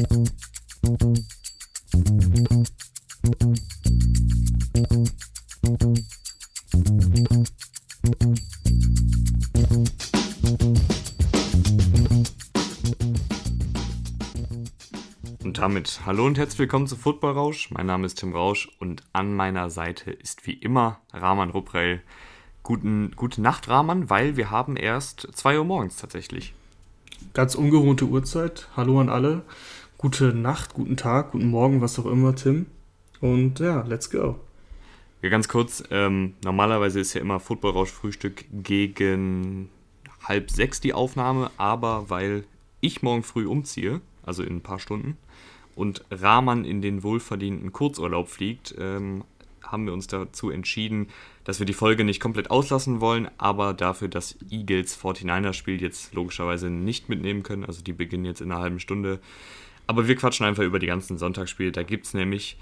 Und damit hallo und herzlich willkommen zu Football Rausch. Mein Name ist Tim Rausch und an meiner Seite ist wie immer Rahman Ruprell. Guten, gute Nacht, Rahman, weil wir haben erst 2 Uhr morgens tatsächlich. Ganz ungewohnte Uhrzeit. Hallo an alle. Gute Nacht, guten Tag, guten Morgen, was auch immer, Tim. Und ja, let's go. Ja, ganz kurz, ähm, normalerweise ist ja immer Football Rausch Frühstück gegen halb sechs die Aufnahme, aber weil ich morgen früh umziehe, also in ein paar Stunden, und Rahman in den wohlverdienten Kurzurlaub fliegt, ähm, haben wir uns dazu entschieden, dass wir die Folge nicht komplett auslassen wollen, aber dafür das Eagles 49ers Spiel jetzt logischerweise nicht mitnehmen können. Also die beginnen jetzt in einer halben Stunde. Aber wir quatschen einfach über die ganzen Sonntagsspiele. Da gibt es nämlich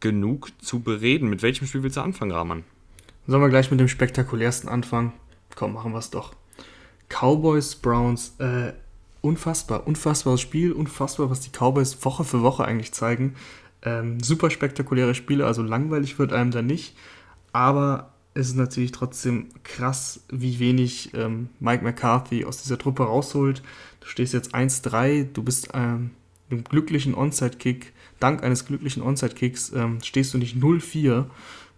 genug zu bereden. Mit welchem Spiel willst du anfangen, Rahman? Sollen wir gleich mit dem spektakulärsten anfangen? Komm, machen wir es doch. Cowboys, Browns, äh, unfassbar, unfassbares Spiel, unfassbar, was die Cowboys Woche für Woche eigentlich zeigen. Ähm, super spektakuläre Spiele, also langweilig wird einem da nicht. Aber es ist natürlich trotzdem krass, wie wenig ähm, Mike McCarthy aus dieser Truppe rausholt. Du stehst jetzt 1-3, du bist ähm, einem glücklichen Onside-Kick, dank eines glücklichen Onside-Kicks ähm, stehst du nicht 0-4.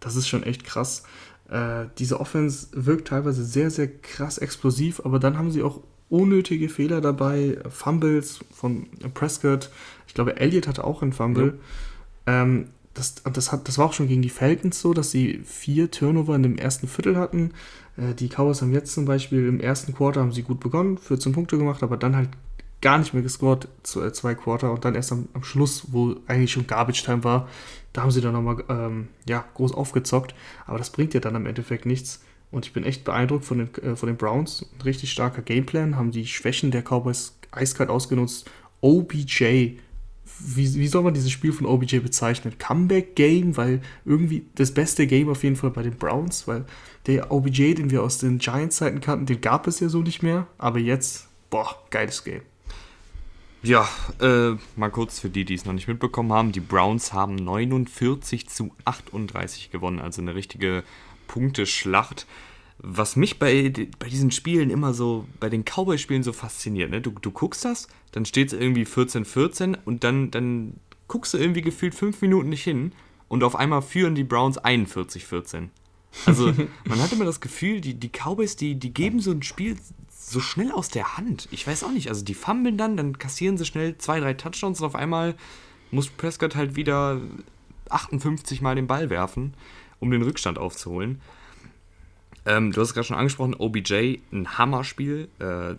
Das ist schon echt krass. Äh, diese Offense wirkt teilweise sehr, sehr krass explosiv, aber dann haben sie auch unnötige Fehler dabei. Fumbles von Prescott. Ich glaube, Elliott hatte auch einen Fumble. Ja. Ähm, das, das, hat, das war auch schon gegen die Falcons so, dass sie vier Turnover in dem ersten Viertel hatten. Äh, die Cowboys haben jetzt zum Beispiel im ersten Quarter haben sie gut begonnen, 14 Punkte gemacht, aber dann halt gar nicht mehr gescored, äh, zwei Quarter und dann erst am, am Schluss, wo eigentlich schon Garbage Time war, da haben sie dann nochmal ähm, ja, groß aufgezockt, aber das bringt ja dann im Endeffekt nichts. Und ich bin echt beeindruckt von den, äh, von den Browns. Ein richtig starker Gameplan, haben die Schwächen der Cowboys eiskalt ausgenutzt. OBJ wie, wie soll man dieses Spiel von OBJ bezeichnen? Comeback-Game, weil irgendwie das beste Game auf jeden Fall bei den Browns, weil der OBJ, den wir aus den Giants-Zeiten kannten, den gab es ja so nicht mehr, aber jetzt, boah, geiles Game. Ja, äh, mal kurz für die, die es noch nicht mitbekommen haben, die Browns haben 49 zu 38 gewonnen, also eine richtige Punkteschlacht was mich bei, bei diesen Spielen immer so, bei den Cowboy-Spielen so fasziniert, ne? du, du guckst das, dann steht es irgendwie 14-14 und dann, dann guckst du irgendwie gefühlt fünf Minuten nicht hin und auf einmal führen die Browns 41-14. Also man hat immer das Gefühl, die, die Cowboys, die, die geben so ein Spiel so schnell aus der Hand. Ich weiß auch nicht, also die fummeln dann, dann kassieren sie schnell zwei, drei Touchdowns und auf einmal muss Prescott halt wieder 58 Mal den Ball werfen, um den Rückstand aufzuholen. Ähm, du hast es gerade schon angesprochen, OBJ, ein Hammerspiel. Äh,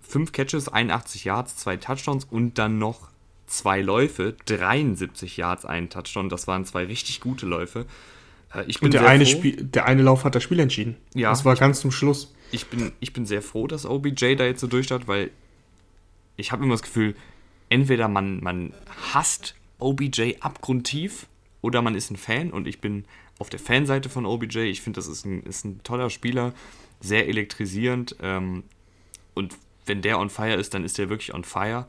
fünf Catches, 81 Yards, zwei Touchdowns und dann noch zwei Läufe, 73 Yards, ein Touchdown. Das waren zwei richtig gute Läufe. Äh, ich bin und der eine, Spiel, der eine Lauf hat das Spiel entschieden. Ja, das war ganz zum Schluss. Ich bin, ich bin sehr froh, dass OBJ da jetzt so durchstartet, weil ich habe immer das Gefühl, entweder man, man hasst OBJ abgrundtief oder man ist ein Fan und ich bin auf der Fanseite von OBJ. Ich finde, das ist ein, ist ein toller Spieler, sehr elektrisierend. Ähm, und wenn der on fire ist, dann ist der wirklich on fire.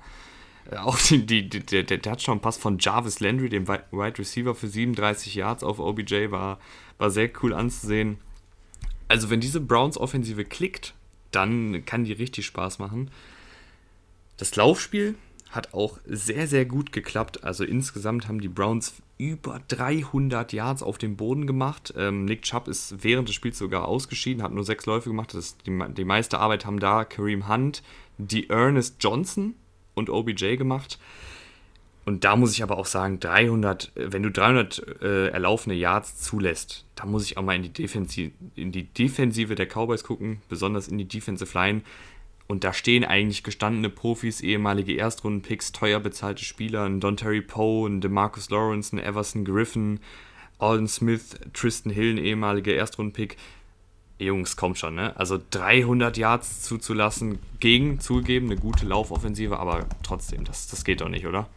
Äh, auch die, die, die, der, der Touchdown-Pass von Jarvis Landry, dem Wide Receiver für 37 Yards auf OBJ, war, war sehr cool anzusehen. Also, wenn diese Browns-Offensive klickt, dann kann die richtig Spaß machen. Das Laufspiel hat auch sehr, sehr gut geklappt. Also insgesamt haben die Browns über 300 Yards auf dem Boden gemacht. Ähm, Nick Chubb ist während des Spiels sogar ausgeschieden, hat nur sechs Läufe gemacht. Das die, die meiste Arbeit haben da Kareem Hunt, die Ernest Johnson und OBJ gemacht. Und da muss ich aber auch sagen, 300, wenn du 300 äh, erlaufene Yards zulässt, da muss ich auch mal in die, Defensive, in die Defensive der Cowboys gucken, besonders in die Defensive Line. Und da stehen eigentlich gestandene Profis, ehemalige Erstrunden-Picks, teuer bezahlte Spieler, ein Don Terry Poe, ein DeMarcus Lawrence, ein Everson Griffin, Alden Smith, Tristan Hill, ein ehemaliger Erstrunden-Pick. Jungs, kommt schon, ne? Also 300 Yards zuzulassen, gegen zugegeben eine gute Laufoffensive, aber trotzdem, das, das geht doch nicht, oder?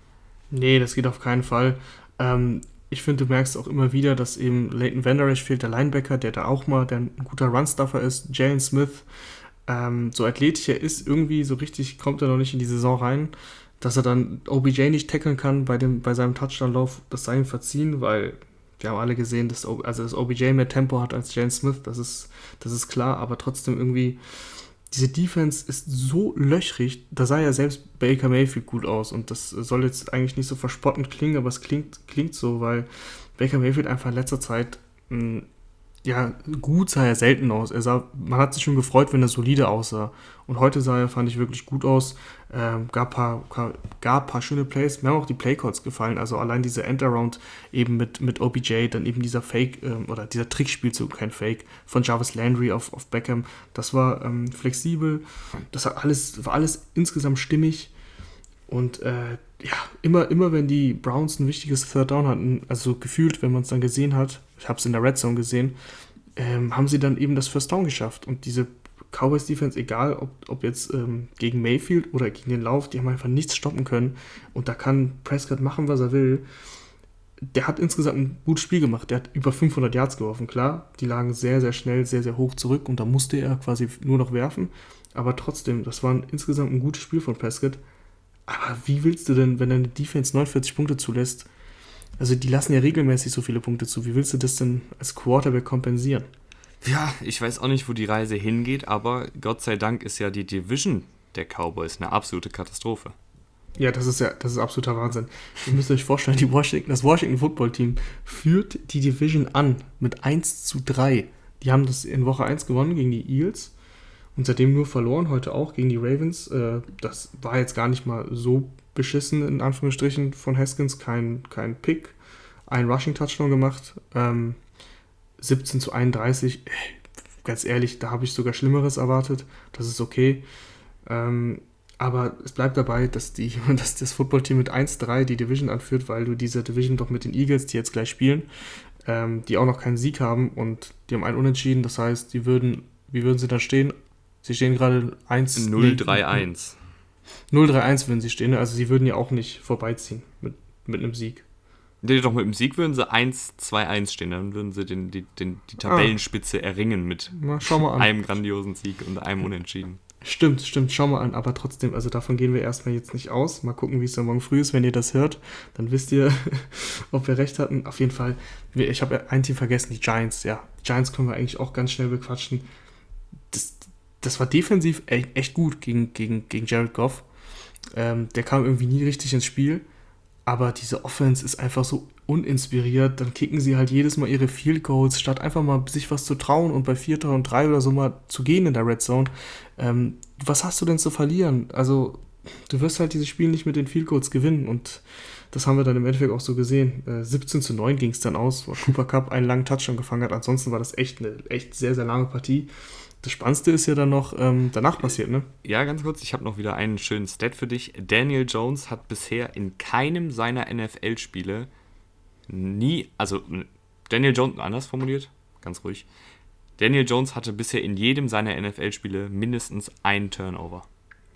Nee, das geht auf keinen Fall. Ähm, ich finde, du merkst auch immer wieder, dass eben Leighton Vanderesh fehlt, der Linebacker, der da auch mal der ein guter Runstuffer ist. Jalen Smith, ähm, so athletisch er ist, irgendwie so richtig kommt er noch nicht in die Saison rein. dass er dann OBJ nicht tackeln kann bei, dem, bei seinem Touchdown-Lauf, das sei ihm verziehen, weil wir haben alle gesehen, dass, also dass OBJ mehr Tempo hat als Jane Smith, das ist, das ist klar, aber trotzdem irgendwie, diese Defense ist so löchrig, da sah ja selbst Baker Mayfield gut aus und das soll jetzt eigentlich nicht so verspottend klingen, aber es klingt, klingt so, weil Baker Mayfield einfach in letzter Zeit mh, ja, gut sah er selten aus. Er sah, man hat sich schon gefreut, wenn er solide aussah. Und heute sah er, fand ich, wirklich gut aus. Ähm, gab, paar, gab paar schöne Plays. Mir haben auch die Playcodes gefallen. Also allein diese Endaround eben mit, mit OBJ, dann eben dieser Fake ähm, oder dieser Trickspielzug, kein Fake, von Jarvis Landry auf, auf Beckham. Das war ähm, flexibel. Das hat alles, war alles insgesamt stimmig. Und äh, ja, immer, immer wenn die Browns ein wichtiges Third Down hatten, also gefühlt, wenn man es dann gesehen hat, ich habe es in der Red Zone gesehen, ähm, haben sie dann eben das First Down geschafft. Und diese Cowboys Defense, egal ob, ob jetzt ähm, gegen Mayfield oder gegen den Lauf, die haben einfach nichts stoppen können. Und da kann Prescott machen, was er will. Der hat insgesamt ein gutes Spiel gemacht. Der hat über 500 Yards geworfen. Klar, die lagen sehr, sehr schnell, sehr, sehr hoch zurück und da musste er quasi nur noch werfen. Aber trotzdem, das war ein, insgesamt ein gutes Spiel von Prescott. Aber wie willst du denn, wenn deine Defense 49 Punkte zulässt, also die lassen ja regelmäßig so viele Punkte zu, wie willst du das denn als Quarterback kompensieren? Ja, ich weiß auch nicht, wo die Reise hingeht, aber Gott sei Dank ist ja die Division der Cowboys eine absolute Katastrophe. Ja, das ist ja, das ist absoluter Wahnsinn. Ihr müsst euch vorstellen, die Washington, das Washington Football Team führt die Division an mit 1 zu 3. Die haben das in Woche 1 gewonnen gegen die Eagles und seitdem nur verloren, heute auch gegen die Ravens. Äh, das war jetzt gar nicht mal so beschissen, in Anführungsstrichen, von Haskins. Kein, kein Pick, ein Rushing-Touchdown gemacht. Ähm, 17 zu 31, ganz ehrlich, da habe ich sogar Schlimmeres erwartet. Das ist okay. Ähm, aber es bleibt dabei, dass, die, dass das Footballteam mit 1-3 die Division anführt, weil du diese Division doch mit den Eagles, die jetzt gleich spielen, ähm, die auch noch keinen Sieg haben und die haben einen Unentschieden. Das heißt, die würden, wie würden sie dann stehen? Sie stehen gerade 1. 0-3-1. 0-3-1 würden sie stehen, also sie würden ja auch nicht vorbeiziehen mit, mit einem Sieg. Nee, doch mit dem Sieg würden sie 1-2-1 stehen, dann würden sie den, die, den, die Tabellenspitze ah. erringen mit Na, einem grandiosen Sieg und einem Unentschieden. Stimmt, stimmt, schau mal an, aber trotzdem, also davon gehen wir erstmal jetzt nicht aus. Mal gucken, wie es dann morgen früh ist, wenn ihr das hört. Dann wisst ihr, ob wir recht hatten. Auf jeden Fall, ich habe ein Team vergessen, die Giants, ja. Giants können wir eigentlich auch ganz schnell bequatschen. Das, war defensiv echt gut gegen, gegen, gegen Jared Goff. Ähm, der kam irgendwie nie richtig ins Spiel. Aber diese Offense ist einfach so uninspiriert. Dann kicken sie halt jedes Mal ihre Field Goals, statt einfach mal sich was zu trauen und bei 4. und 3 oder so mal zu gehen in der Red Zone. Ähm, was hast du denn zu verlieren? Also, du wirst halt dieses Spiel nicht mit den Field Goals gewinnen und das haben wir dann im Endeffekt auch so gesehen. Äh, 17 zu 9 ging es dann aus, wo Cooper Cup einen langen Touchdown gefangen hat. Ansonsten war das echt eine echt sehr, sehr lange Partie. Das Spannendste ist ja dann noch ähm, danach passiert, ne? Ja, ganz kurz, ich habe noch wieder einen schönen Stat für dich. Daniel Jones hat bisher in keinem seiner NFL-Spiele nie, also Daniel Jones, anders formuliert, ganz ruhig. Daniel Jones hatte bisher in jedem seiner NFL-Spiele mindestens einen Turnover.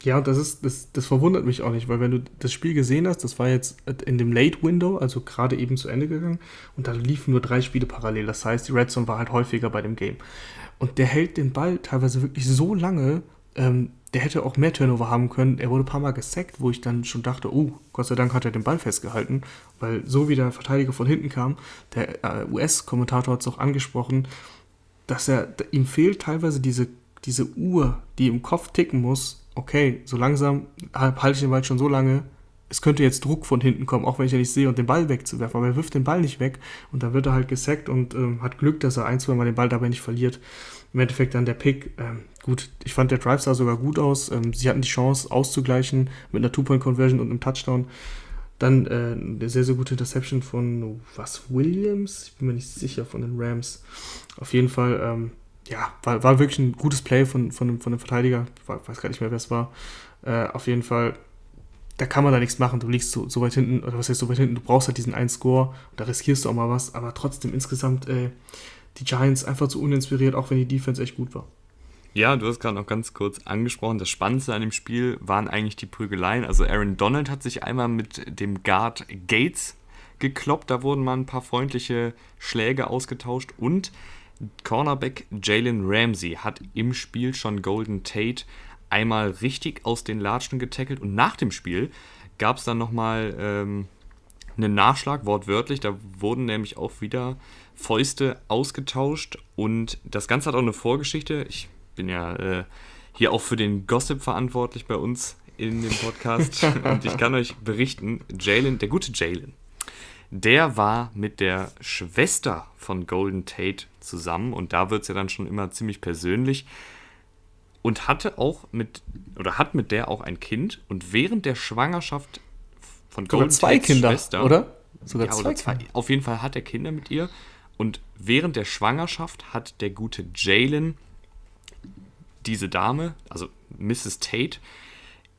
Ja, das ist, das, das verwundert mich auch nicht, weil wenn du das Spiel gesehen hast, das war jetzt in dem Late Window, also gerade eben zu Ende gegangen, und da liefen nur drei Spiele parallel. Das heißt, die Red Zone war halt häufiger bei dem Game. Und der hält den Ball teilweise wirklich so lange, ähm, der hätte auch mehr Turnover haben können. Er wurde ein paar Mal gesackt, wo ich dann schon dachte, oh, Gott sei Dank hat er den Ball festgehalten, weil so wie der Verteidiger von hinten kam, der äh, US-Kommentator hat es auch angesprochen, dass er, ihm fehlt teilweise diese, diese Uhr, die im Kopf ticken muss, okay, so langsam halte ich den Ball schon so lange, es könnte jetzt Druck von hinten kommen, auch wenn ich ja nicht sehe, und den Ball wegzuwerfen. Aber er wirft den Ball nicht weg und dann wird er halt gesackt und ähm, hat Glück, dass er ein, zwei Mal den Ball dabei nicht verliert. Im Endeffekt dann der Pick. Ähm, gut, ich fand der Drive sah sogar gut aus. Ähm, sie hatten die Chance auszugleichen mit einer Two-Point-Conversion und einem Touchdown. Dann äh, eine sehr, sehr gute Interception von, was, Williams? Ich bin mir nicht sicher, von den Rams. Auf jeden Fall, ähm, ja, war, war wirklich ein gutes Play von, von, dem, von dem Verteidiger. Ich weiß gar nicht mehr, wer es war. Äh, auf jeden Fall da kann man da nichts machen. Du liegst so, so, weit hinten, oder was heißt so weit hinten, du brauchst halt diesen einen Score, da riskierst du auch mal was, aber trotzdem insgesamt äh, die Giants einfach zu uninspiriert, auch wenn die Defense echt gut war. Ja, du hast gerade noch ganz kurz angesprochen, das Spannendste an dem Spiel waren eigentlich die Prügeleien. Also Aaron Donald hat sich einmal mit dem Guard Gates gekloppt, da wurden mal ein paar freundliche Schläge ausgetauscht und Cornerback Jalen Ramsey hat im Spiel schon Golden Tate einmal richtig aus den Latschen getackelt und nach dem Spiel gab es dann nochmal ähm, einen Nachschlag, wortwörtlich. Da wurden nämlich auch wieder Fäuste ausgetauscht und das Ganze hat auch eine Vorgeschichte. Ich bin ja äh, hier auch für den Gossip verantwortlich bei uns in dem Podcast und ich kann euch berichten, Jalen, der gute Jalen, der war mit der Schwester von Golden Tate zusammen und da wird es ja dann schon immer ziemlich persönlich und hatte auch mit oder hat mit der auch ein Kind und während der Schwangerschaft von Golden zwei Kinder, Schwester, oder? Sogar ja, zwei, oder zwei. Auf jeden Fall hat er Kinder mit ihr und während der Schwangerschaft hat der gute Jalen diese Dame, also Mrs. Tate,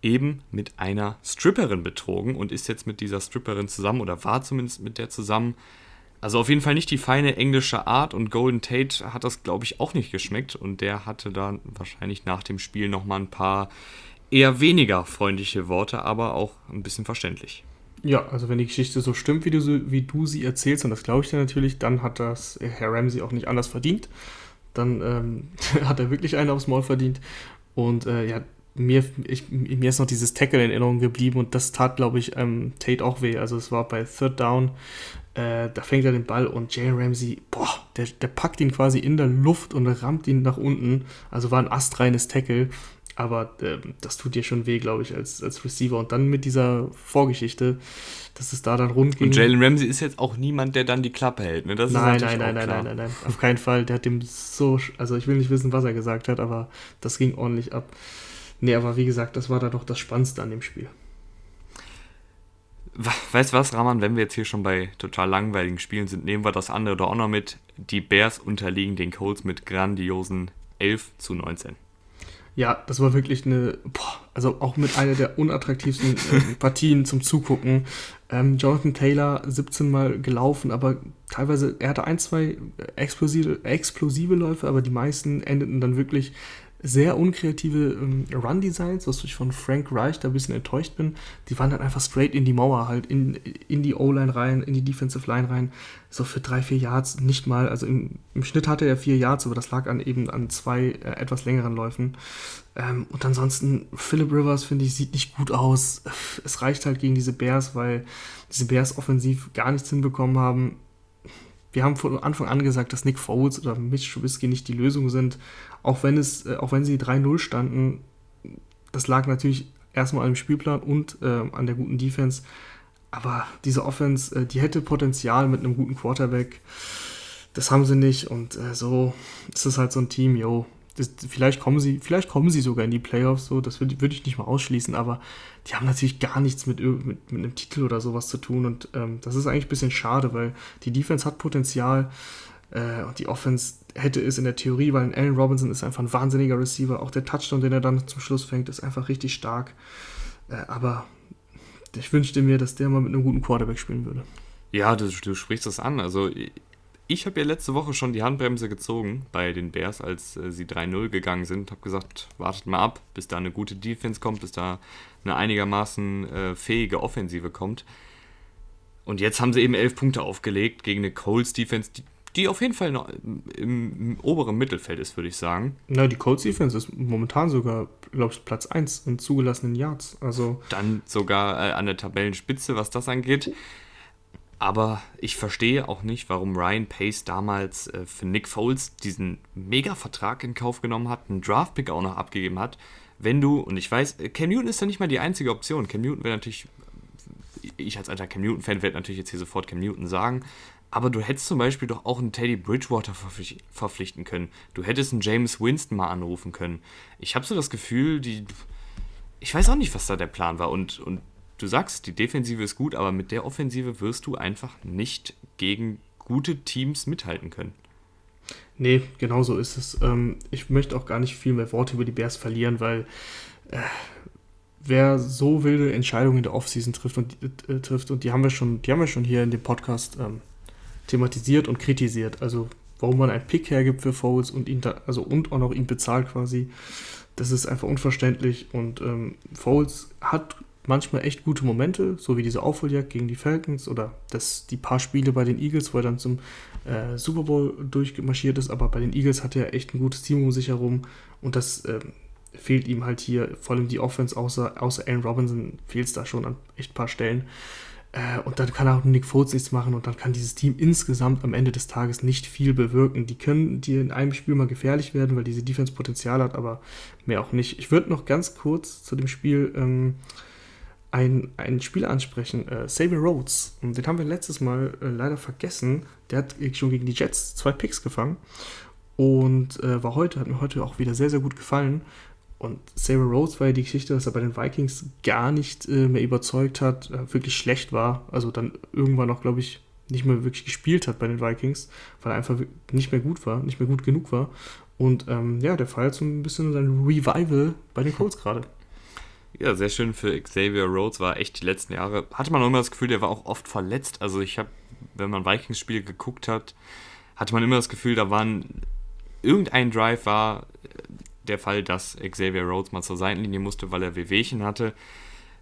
eben mit einer Stripperin betrogen und ist jetzt mit dieser Stripperin zusammen oder war zumindest mit der zusammen. Also auf jeden Fall nicht die feine englische Art und Golden Tate hat das, glaube ich, auch nicht geschmeckt und der hatte dann wahrscheinlich nach dem Spiel nochmal ein paar eher weniger freundliche Worte, aber auch ein bisschen verständlich. Ja, also wenn die Geschichte so stimmt, wie du, wie du sie erzählst, und das glaube ich dir natürlich, dann hat das Herr Ramsey auch nicht anders verdient. Dann ähm, hat er wirklich einen aufs Maul verdient. Und äh, ja, mir, ich, mir ist noch dieses Tackle in Erinnerung geblieben und das tat, glaube ich, ähm, Tate auch weh. Also es war bei Third Down, äh, da fängt er den Ball und Jalen Ramsey, boah, der, der packt ihn quasi in der Luft und rammt ihn nach unten. Also war ein astreines Tackle. Aber äh, das tut dir schon weh, glaube ich, als, als Receiver. Und dann mit dieser Vorgeschichte, dass es da dann rund ging. Und Jalen Ramsey ist jetzt auch niemand, der dann die Klappe hält. Ne? Das nein, nein, nein, nein, nein, nein, nein. Auf keinen Fall. Der hat dem so. Also, ich will nicht wissen, was er gesagt hat, aber das ging ordentlich ab. Nee, aber wie gesagt, das war da doch das Spannendste an dem Spiel. Weißt du was, Rahman, wenn wir jetzt hier schon bei total langweiligen Spielen sind, nehmen wir das andere doch auch noch mit. Die Bears unterliegen den Colts mit grandiosen 11 zu 19. Ja, das war wirklich eine, boah, also auch mit einer der unattraktivsten äh, Partien zum Zugucken. Ähm, Jonathan Taylor 17 Mal gelaufen, aber teilweise, er hatte ein, zwei explosive, explosive Läufe, aber die meisten endeten dann wirklich sehr unkreative ähm, Run-Designs, was ich von Frank Reich da ein bisschen enttäuscht bin. Die waren dann einfach straight in die Mauer, halt in, in die O-Line rein, in die Defensive Line rein. So für drei, vier Yards nicht mal. Also im, im Schnitt hatte er vier Yards, aber das lag an eben an zwei äh, etwas längeren Läufen. Ähm, und ansonsten, Philip Rivers, finde ich, sieht nicht gut aus. Es reicht halt gegen diese Bears, weil diese Bears offensiv gar nichts hinbekommen haben wir haben von Anfang an gesagt, dass Nick Foles oder Mitch Trubisky nicht die Lösung sind, auch wenn es, äh, auch wenn sie 3-0 standen. Das lag natürlich erstmal dem Spielplan und äh, an der guten Defense. Aber diese Offense, äh, die hätte Potenzial mit einem guten Quarterback. Das haben sie nicht und äh, so ist es halt so ein Team, yo, das, vielleicht kommen sie, vielleicht kommen sie sogar in die Playoffs, so, das würde würd ich nicht mal ausschließen, aber die haben natürlich gar nichts mit, mit, mit einem Titel oder sowas zu tun und ähm, das ist eigentlich ein bisschen schade, weil die Defense hat Potenzial äh, und die Offense hätte es in der Theorie, weil Allen Robinson ist einfach ein wahnsinniger Receiver, auch der Touchdown, den er dann zum Schluss fängt, ist einfach richtig stark, äh, aber ich wünschte mir, dass der mal mit einem guten Quarterback spielen würde. Ja, du, du sprichst das an, also ich habe ja letzte Woche schon die Handbremse gezogen bei den Bears, als äh, sie 3-0 gegangen sind. Habe gesagt, wartet mal ab, bis da eine gute Defense kommt, bis da eine einigermaßen äh, fähige Offensive kommt. Und jetzt haben sie eben elf Punkte aufgelegt gegen eine Colts Defense, die, die auf jeden Fall noch im, im, oberen Mittelfeld ist, würde ich sagen. Na, die Colts Defense ist momentan sogar, glaube ich, Platz 1 in zugelassenen Yards. Also Dann sogar äh, an der Tabellenspitze, was das angeht. Aber ich verstehe auch nicht, warum Ryan Pace damals äh, für Nick Foles diesen Mega-Vertrag in Kauf genommen hat, einen Draftpick auch noch abgegeben hat. Wenn du, und ich weiß, äh, Cam Newton ist ja nicht mal die einzige Option. Cam Newton wäre natürlich, ich als alter Cam Newton-Fan werde natürlich jetzt hier sofort Cam Newton sagen, aber du hättest zum Beispiel doch auch einen Teddy Bridgewater verpflichten können. Du hättest einen James Winston mal anrufen können. Ich habe so das Gefühl, die. Ich weiß auch nicht, was da der Plan war. Und, und du sagst, die Defensive ist gut, aber mit der Offensive wirst du einfach nicht gegen gute Teams mithalten können. Nee, genau so ist es. Ähm, ich möchte auch gar nicht viel mehr Worte über die Bears verlieren, weil äh, wer so wilde Entscheidungen in der Offseason trifft und, äh, trifft, und die haben wir schon, die haben wir schon hier in dem Podcast ähm, thematisiert und kritisiert. Also warum man einen Pick hergibt für Foles und ihn da, also und auch noch ihn bezahlt quasi. Das ist einfach unverständlich. Und ähm, Foles hat manchmal echt gute Momente, so wie diese Aufholjagd gegen die Falcons oder das, die paar Spiele bei den Eagles, wo er dann zum äh, Super Bowl durchmarschiert ist, aber bei den Eagles hat er echt ein gutes Team um sich herum und das, äh, fehlt ihm halt hier, vor allem die Offense, außer, außer Allen Robinson, fehlt es da schon an echt paar Stellen. Äh, und dann kann auch Nick Foles nichts machen und dann kann dieses Team insgesamt am Ende des Tages nicht viel bewirken. Die können dir in einem Spiel mal gefährlich werden, weil diese Defense Potenzial hat, aber mehr auch nicht. Ich würde noch ganz kurz zu dem Spiel ähm, ein, ein Spiel ansprechen, äh, Xavier Rhodes. Und den haben wir letztes Mal äh, leider vergessen. Der hat schon gegen die Jets zwei Picks gefangen und äh, war heute, hat mir heute auch wieder sehr, sehr gut gefallen. Und Sarah Rhodes war ja die Geschichte, dass er bei den Vikings gar nicht äh, mehr überzeugt hat, äh, wirklich schlecht war. Also dann irgendwann auch, glaube ich, nicht mehr wirklich gespielt hat bei den Vikings, weil er einfach nicht mehr gut war, nicht mehr gut genug war. Und ähm, ja, der feiert so ein bisschen sein Revival bei den Colts gerade. Ja, sehr schön für Xavier Rhodes war echt die letzten Jahre. Hatte man auch immer das Gefühl, der war auch oft verletzt. Also ich habe, wenn man Vikings-Spiele geguckt hat, hatte man immer das Gefühl, da waren irgendein Drive war der Fall, dass Xavier Rhodes mal zur Seitenlinie musste, weil er Wehwehchen hatte.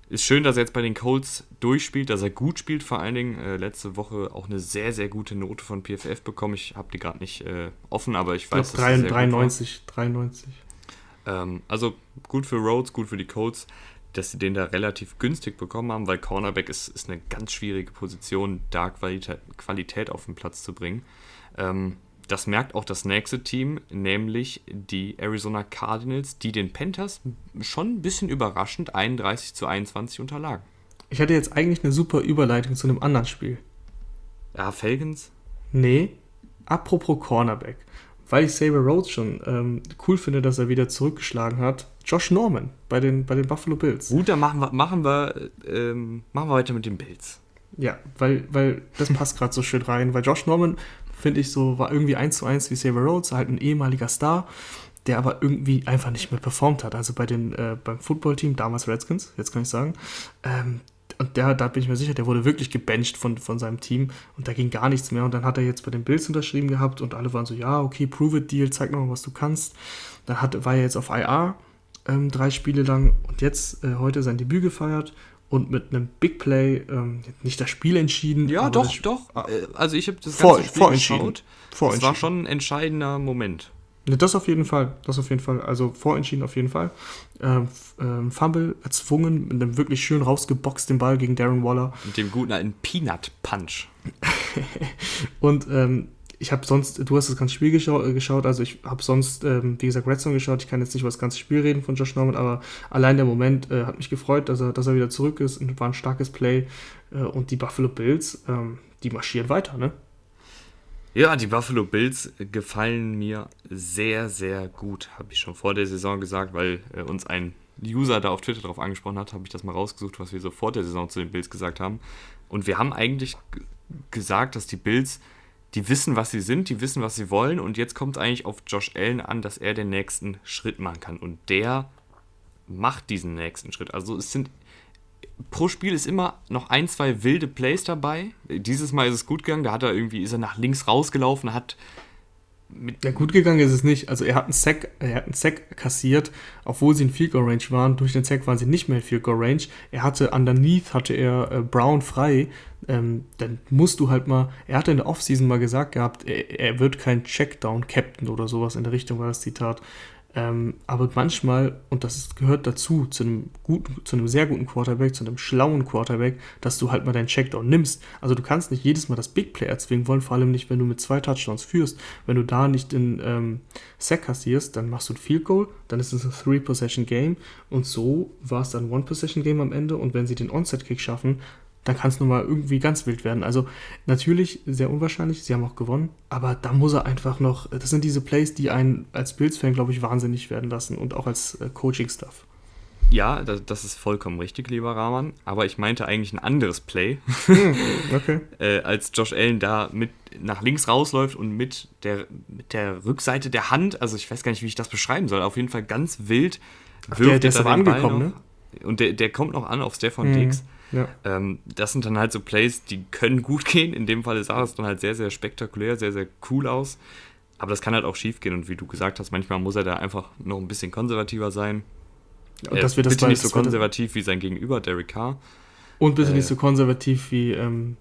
Ist schön, dass er jetzt bei den Colts durchspielt, dass er gut spielt, vor allen Dingen. Äh, letzte Woche auch eine sehr, sehr gute Note von PFF bekommen. Ich habe die gerade nicht äh, offen, aber ich weiß, ich glaub, 3, 93, 93. Ähm, also gut für Rhodes, gut für die Colts, dass sie den da relativ günstig bekommen haben, weil Cornerback ist, ist eine ganz schwierige Position, da Qualität, Qualität auf den Platz zu bringen. Ähm, das merkt auch das nächste Team, nämlich die Arizona Cardinals, die den Panthers schon ein bisschen überraschend 31 zu 21 unterlagen. Ich hatte jetzt eigentlich eine super Überleitung zu einem anderen Spiel. Ja, Falcons? Nee, apropos Cornerback. Weil ich Saber Rhodes schon ähm, cool finde, dass er wieder zurückgeschlagen hat. Josh Norman bei den, bei den Buffalo Bills. Gut, dann machen wir, machen wir, ähm, machen wir weiter mit den Bills. Ja, weil, weil das passt gerade so schön rein, weil Josh Norman finde ich so, war irgendwie eins zu eins wie Xavier Rhodes, halt ein ehemaliger Star, der aber irgendwie einfach nicht mehr performt hat. Also bei den, äh, beim Footballteam, damals Redskins, jetzt kann ich sagen, ähm, und der, da bin ich mir sicher, der wurde wirklich gebencht von, von seinem Team und da ging gar nichts mehr. Und dann hat er jetzt bei den Bills unterschrieben gehabt und alle waren so, ja, okay, prove it Deal, zeig noch mal, was du kannst. Dann hat, war er jetzt auf IR ähm, drei Spiele lang und jetzt äh, heute sein Debüt gefeiert und mit einem Big Play ähm, nicht das Spiel entschieden. Ja, doch, doch. Äh, also ich habe das vor, ganze Spiel geschaut. Das war schon ein entscheidender Moment. Ne, das auf jeden Fall. Das auf jeden Fall. Also vorentschieden auf jeden Fall. Ähm, ähm, Fumble erzwungen mit einem wirklich schön rausgeboxten Ball gegen Darren Waller. Mit dem guten alten Peanut Punch. und ähm, ich habe sonst, du hast das ganze Spiel geschau äh, geschaut, also ich habe sonst, ähm, wie gesagt, Redstone geschaut. Ich kann jetzt nicht über das ganze Spiel reden von Josh Norman, aber allein der Moment äh, hat mich gefreut, dass er, dass er wieder zurück ist und war ein starkes Play. Äh, und die Buffalo Bills, ähm, die marschieren weiter, ne? Ja, die Buffalo Bills gefallen mir sehr, sehr gut, habe ich schon vor der Saison gesagt, weil äh, uns ein User da auf Twitter darauf angesprochen hat, habe ich das mal rausgesucht, was wir so vor der Saison zu den Bills gesagt haben. Und wir haben eigentlich gesagt, dass die Bills die wissen, was sie sind, die wissen, was sie wollen und jetzt kommt es eigentlich auf Josh Allen an, dass er den nächsten Schritt machen kann und der macht diesen nächsten Schritt. Also es sind pro Spiel ist immer noch ein, zwei wilde Plays dabei. Dieses Mal ist es gut gegangen, da hat er irgendwie ist er nach links rausgelaufen, hat ja, gut gegangen ist es nicht. Also er hat einen Sack, er hat einen Sack kassiert, obwohl sie in Field Goal Range waren. Durch den Sack waren sie nicht mehr in Field Goal Range. Er hatte underneath hatte er äh, Brown frei. Ähm, dann musst du halt mal. Er hatte in der Offseason mal gesagt gehabt, er, er wird kein Checkdown Captain oder sowas in der Richtung war das Zitat. Ähm, aber manchmal, und das gehört dazu, zu einem guten, zu einem sehr guten Quarterback, zu einem schlauen Quarterback, dass du halt mal deinen Checkdown nimmst. Also du kannst nicht jedes Mal das Big Play erzwingen wollen, vor allem nicht, wenn du mit zwei Touchdowns führst. Wenn du da nicht in ähm, Sack kassierst, dann machst du ein Field Goal, dann ist es ein Three-Possession-Game und so war es dann One-Possession-Game am Ende und wenn sie den Onset-Kick schaffen, dann kann es nun mal irgendwie ganz wild werden. Also natürlich sehr unwahrscheinlich, sie haben auch gewonnen, aber da muss er einfach noch, das sind diese Plays, die einen als Bills-Fan, glaube ich, wahnsinnig werden lassen und auch als äh, Coaching-Stuff. Ja, das, das, ist vollkommen richtig, lieber Rahman. Aber ich meinte eigentlich ein anderes Play. Hm, okay. äh, als Josh Allen da mit nach links rausläuft und mit der, mit der Rückseite der Hand, also ich weiß gar nicht, wie ich das beschreiben soll, auf jeden Fall ganz wild Ach, wirft der, der ist aber angekommen, ne? Und der, der kommt noch an auf Stefan mhm. Diggs. Ja. Ähm, das sind dann halt so Plays, die können gut gehen. In dem Fall sah es dann halt sehr, sehr spektakulär, sehr, sehr cool aus. Aber das kann halt auch schief gehen. Und wie du gesagt hast, manchmal muss er da einfach noch ein bisschen konservativer sein. Und äh, das wird bitte das nicht so konservativ wie sein Gegenüber, Derek Carr. Und bitte äh, nicht so konservativ wie, ähm,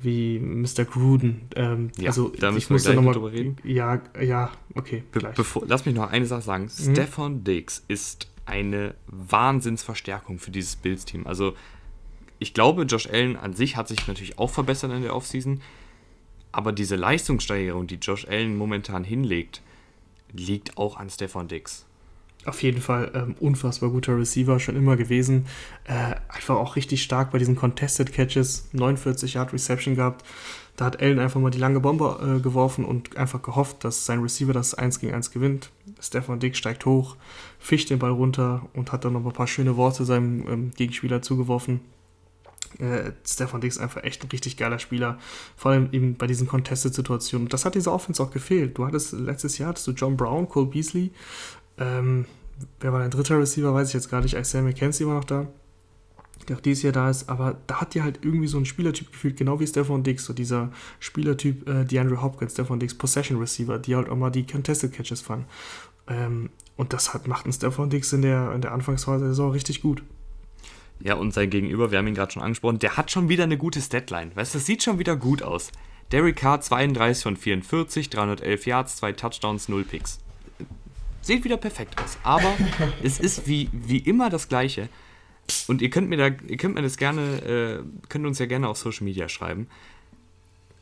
wie Mr. Gruden. Ähm, Ja, also da ich wir muss da nochmal drüber reden. Ja, ja, okay. Be gleich. bevor, lass mich noch eine Sache sagen. Stefan Diggs ist eine Wahnsinnsverstärkung für dieses Bills-Team. Also, ich glaube, Josh Allen an sich hat sich natürlich auch verbessert in der Offseason. Aber diese Leistungssteigerung, die Josh Allen momentan hinlegt, liegt auch an Stefan Diggs. Auf jeden Fall ähm, unfassbar guter Receiver, schon immer gewesen. Äh, einfach auch richtig stark bei diesen Contested Catches, 49 Yard Reception gehabt. Da hat Allen einfach mal die lange Bombe äh, geworfen und einfach gehofft, dass sein Receiver das 1 gegen 1 gewinnt. Stefan Dick steigt hoch, fischt den Ball runter und hat dann noch ein paar schöne Worte seinem ähm, Gegenspieler zugeworfen. Äh, Stefan ist einfach echt ein richtig geiler Spieler, vor allem eben bei diesen Contested-Situationen. Das hat dieser Offense auch gefehlt. Du hattest letztes Jahr hattest du John Brown, Cole Beasley, ähm, wer war dein dritter Receiver, weiß ich jetzt gar nicht. Isaiah McKenzie war noch da, der auch dieses Jahr da ist. Aber da hat dir halt irgendwie so ein Spielertyp gefühlt, genau wie Stefan Diggs, so dieser Spielertyp äh, DeAndre Hopkins, Stefan Diggs, Possession Receiver, die halt auch mal die Contested Catches fangen. Ähm, und das hat, macht ein Stefan Diggs in der, in der Anfangsphase der Saison richtig gut. Ja, und sein Gegenüber, wir haben ihn gerade schon angesprochen, der hat schon wieder eine gute Statline. Weißt du, das sieht schon wieder gut aus. Derek Carr 32 von 44, 311 Yards, 2 Touchdowns, 0 Picks. Sieht wieder perfekt aus. Aber es ist wie, wie immer das Gleiche. Und ihr könnt mir da, ihr könnt mir das gerne, äh, könnt uns ja gerne auf Social Media schreiben.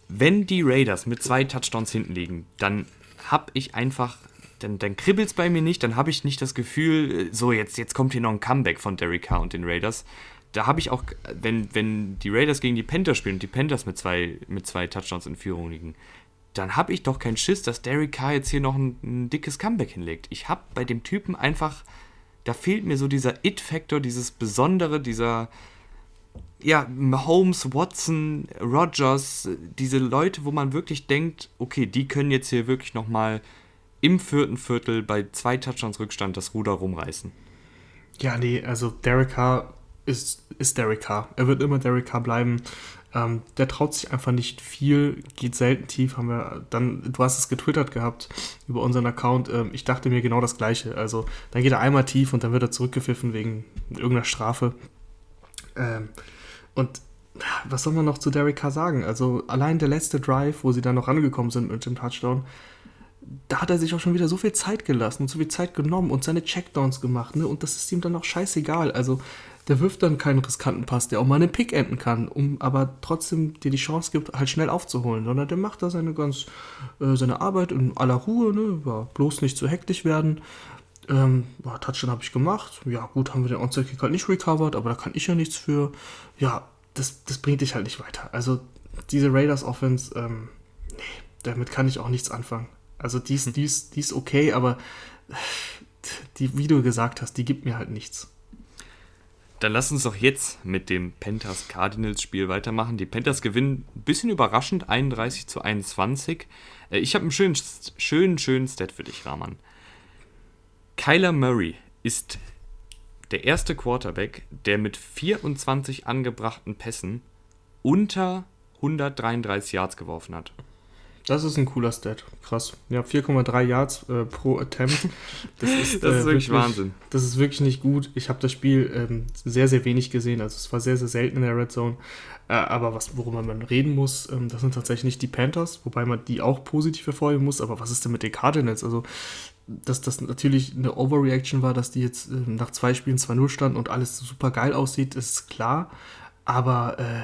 Wenn die Raiders mit zwei Touchdowns hinten liegen, dann habe ich einfach, dann, dann kribbelt es bei mir nicht, dann habe ich nicht das Gefühl, äh, so jetzt, jetzt kommt hier noch ein Comeback von Derek Carr und den Raiders. Da habe ich auch, wenn, wenn die Raiders gegen die Panthers spielen und die Panthers mit zwei, mit zwei Touchdowns in Führung liegen, dann habe ich doch keinen Schiss, dass Derek Carr jetzt hier noch ein, ein dickes Comeback hinlegt. Ich habe bei dem Typen einfach, da fehlt mir so dieser It-Faktor, dieses Besondere, dieser, ja, Holmes, Watson, Rogers, diese Leute, wo man wirklich denkt, okay, die können jetzt hier wirklich nochmal im vierten Viertel bei zwei Touchdowns Rückstand das Ruder rumreißen. Ja, nee, also Derek Carr ist, ist Derek Carr. Er wird immer Derek Carr bleiben. Ähm, der traut sich einfach nicht viel, geht selten tief. Haben wir dann, du hast es getwittert gehabt über unseren Account. Ähm, ich dachte mir genau das Gleiche. Also dann geht er einmal tief und dann wird er zurückgepfiffen wegen irgendeiner Strafe. Ähm, und was soll man noch zu Derek Carr sagen? Also allein der letzte Drive, wo sie dann noch rangekommen sind mit dem Touchdown, da hat er sich auch schon wieder so viel Zeit gelassen und so viel Zeit genommen und seine Checkdowns gemacht, ne? Und das ist ihm dann auch scheißegal. Also der wirft dann keinen riskanten Pass, der auch mal einen Pick enden kann, um aber trotzdem dir die Chance gibt, halt schnell aufzuholen, sondern der macht da seine ganz äh, seine Arbeit in aller Ruhe, ne? Ja, bloß nicht zu hektisch werden. Ähm, ja, Touchdown habe ich gemacht. Ja, gut, haben wir den Onside-Kick halt nicht recovered, aber da kann ich ja nichts für. Ja, das, das bringt dich halt nicht weiter. Also, diese Raiders-Offense, ähm, nee, damit kann ich auch nichts anfangen. Also, die ist, die ist, die ist okay, aber die, wie du gesagt hast, die gibt mir halt nichts. Dann lass uns doch jetzt mit dem Panthers Cardinals Spiel weitermachen. Die Panthers gewinnen ein bisschen überraschend 31 zu 21. Äh, Ich habe einen schönen, schönen, schönen Stat für dich, Rahman. Kyler Murray ist der erste Quarterback, der mit 24 angebrachten Pässen unter 133 Yards geworfen hat. Das ist ein cooler Stat. Krass. Ja, 4,3 Yards äh, pro Attempt. Das ist, Das ist äh, wirklich Wahnsinn. Das ist wirklich nicht gut. Ich habe das Spiel ähm, sehr, sehr wenig gesehen. Also es war sehr, sehr selten in der Red Zone. Äh, aber was, worüber man reden muss, ähm, das sind tatsächlich nicht die Panthers, wobei man die auch positiv hervorheben muss. Aber was ist denn mit den Cardinals? Also, dass das natürlich eine Overreaction war, dass die jetzt äh, nach zwei Spielen 2-0 standen und alles super geil aussieht, ist klar. Aber äh,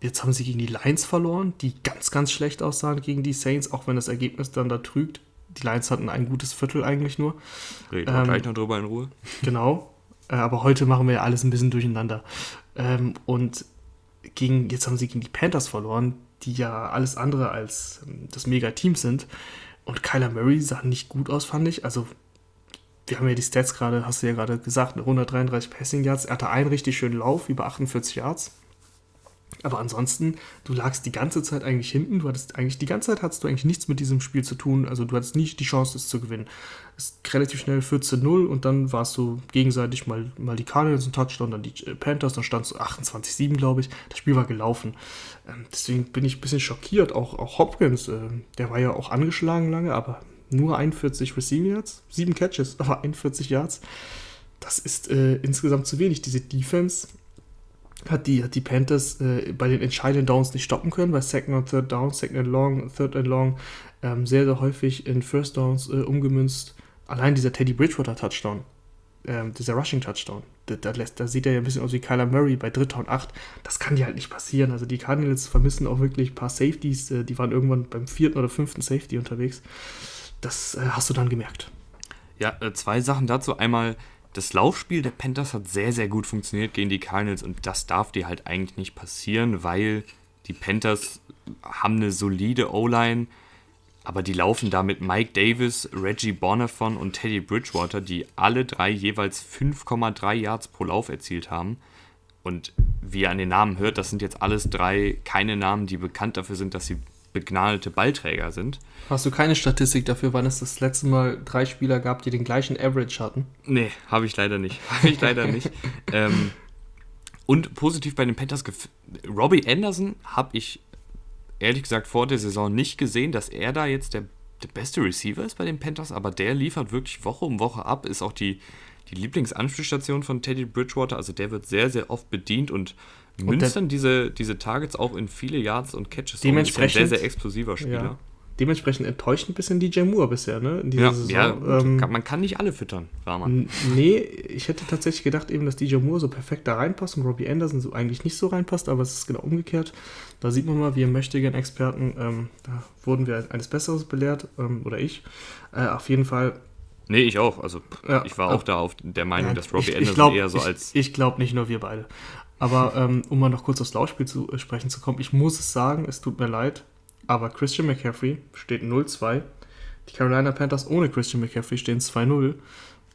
jetzt haben sie gegen die Lions verloren, die ganz, ganz schlecht aussahen gegen die Saints, auch wenn das Ergebnis dann da trügt. Die Lions hatten ein gutes Viertel eigentlich nur. Reden wir Ähm, gleich noch drüber in Ruhe. Genau. Äh, aber heute machen wir ja alles ein bisschen durcheinander. Ähm, und gegen, jetzt haben sie gegen die Panthers verloren, die ja alles andere als ähm, das Mega-Team sind. Und Kyler Murray sah nicht gut aus, fand ich. Also, wir haben ja die Stats gerade, hast du ja gerade gesagt, 133 Passing Yards. Er hatte einen richtig schönen Lauf, über 48 Yards. Aber ansonsten, du lagst die ganze Zeit eigentlich hinten. Du hattest eigentlich, die ganze Zeit hattest du eigentlich nichts mit diesem Spiel zu tun. Also du hattest nicht die Chance, es zu gewinnen. Es ist relativ schnell 14-0 und dann warst du gegenseitig mal, mal die Cardinals ein Touchdown, dann die äh, Panthers, dann stand es 28-7, glaube ich. Das Spiel war gelaufen. Ähm, deswegen bin ich ein bisschen schockiert. Auch, auch Hopkins, äh, der war ja auch angeschlagen lange, aber nur 41 Receiving Yards, 7 Catches, aber 41 Yards. Das ist äh, insgesamt zu wenig. Diese Defense hat die, hat die Panthers äh, bei den entscheidenden Downs nicht stoppen können, bei Second und Third Down, Second and Long, Third and Long ähm, sehr, sehr häufig in First Downs äh, umgemünzt. Allein dieser Teddy Bridgewater Touchdown, ähm, dieser Rushing Touchdown, da sieht er ja ein bisschen aus wie Kyler Murray bei Dritter und Acht. Das kann dir halt nicht passieren. Also die Cardinals vermissen auch wirklich ein paar Safeties, äh, die waren irgendwann beim vierten oder fünften Safety unterwegs. Das äh, hast du dann gemerkt. Ja, äh, zwei Sachen dazu. Einmal, das Laufspiel der Panthers hat sehr, sehr gut funktioniert gegen die Cardinals und das darf dir halt eigentlich nicht passieren, weil die Panthers haben eine solide O-Line, aber die laufen da mit Mike Davis, Reggie Bonifon und Teddy Bridgewater, die alle drei jeweils 5,3 Yards pro Lauf erzielt haben. Und wie ihr an den Namen hört, das sind jetzt alles drei keine Namen, die bekannt dafür sind, dass sie begnadete Ballträger sind. Hast du keine Statistik dafür, wann es das letzte Mal drei Spieler gab, die den gleichen Average hatten? Nee, habe ich leider nicht. Habe ich leider nicht. ähm, und positiv bei den Panthers, Robbie Anderson habe ich ehrlich gesagt vor der Saison nicht gesehen, dass er da jetzt der, der beste Receiver ist bei den Panthers, aber der liefert wirklich Woche um Woche ab, ist auch die, die Lieblingsanspielstation von Teddy Bridgewater, also der wird sehr, sehr oft bedient und münzt dann diese, diese Targets auch in viele Yards und Catches. Dementsprechend, ein sehr, sehr explosiver Spieler. Ja. Dementsprechend enttäuscht ein bisschen DJ Moore bisher, ne? In dieser ja, Saison. ja ähm, man kann nicht alle füttern, Rahman. Nee, ich hätte tatsächlich gedacht, eben, dass DJ Moore so perfekt da reinpasst und Robbie Anderson so eigentlich nicht so reinpasst, aber es ist genau umgekehrt. Da sieht man mal, wir mächtigen Experten, ähm, da wurden wir eines Besseres belehrt, ähm, oder ich. Äh, auf jeden Fall Nee, ich auch. Also ja, ich war auch da auf der Meinung, ja, dass Robbie ich, Anderson ich glaub, eher so ich, als. Ich glaube nicht nur wir beide. Aber ähm, um mal noch kurz aufs Laufspiel zu äh, sprechen zu kommen, ich muss es sagen, es tut mir leid, aber Christian McCaffrey steht 0-2. Die Carolina Panthers ohne Christian McCaffrey stehen 2-0.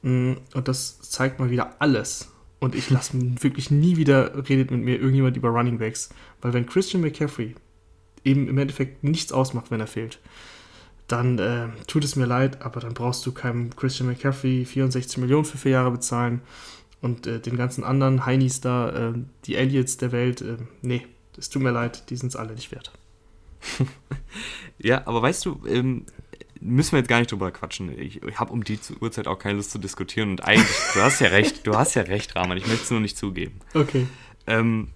Mm, und das zeigt mal wieder alles. Und ich lasse wirklich nie wieder redet mit mir irgendjemand über Running Backs. Weil wenn Christian McCaffrey eben im Endeffekt nichts ausmacht, wenn er fehlt, dann äh, tut es mir leid, aber dann brauchst du keinem Christian McCaffrey 64 Millionen für vier Jahre bezahlen und äh, den ganzen anderen Heinis da, äh, die Elliots der Welt, äh, nee, es tut mir leid, die sind es alle nicht wert. ja, aber weißt du, ähm, müssen wir jetzt gar nicht drüber quatschen. Ich, ich habe um die Uhrzeit auch keine Lust zu diskutieren und eigentlich, du hast ja recht, du hast ja recht, Rahman, ich möchte es nur nicht zugeben. Okay. Ähm,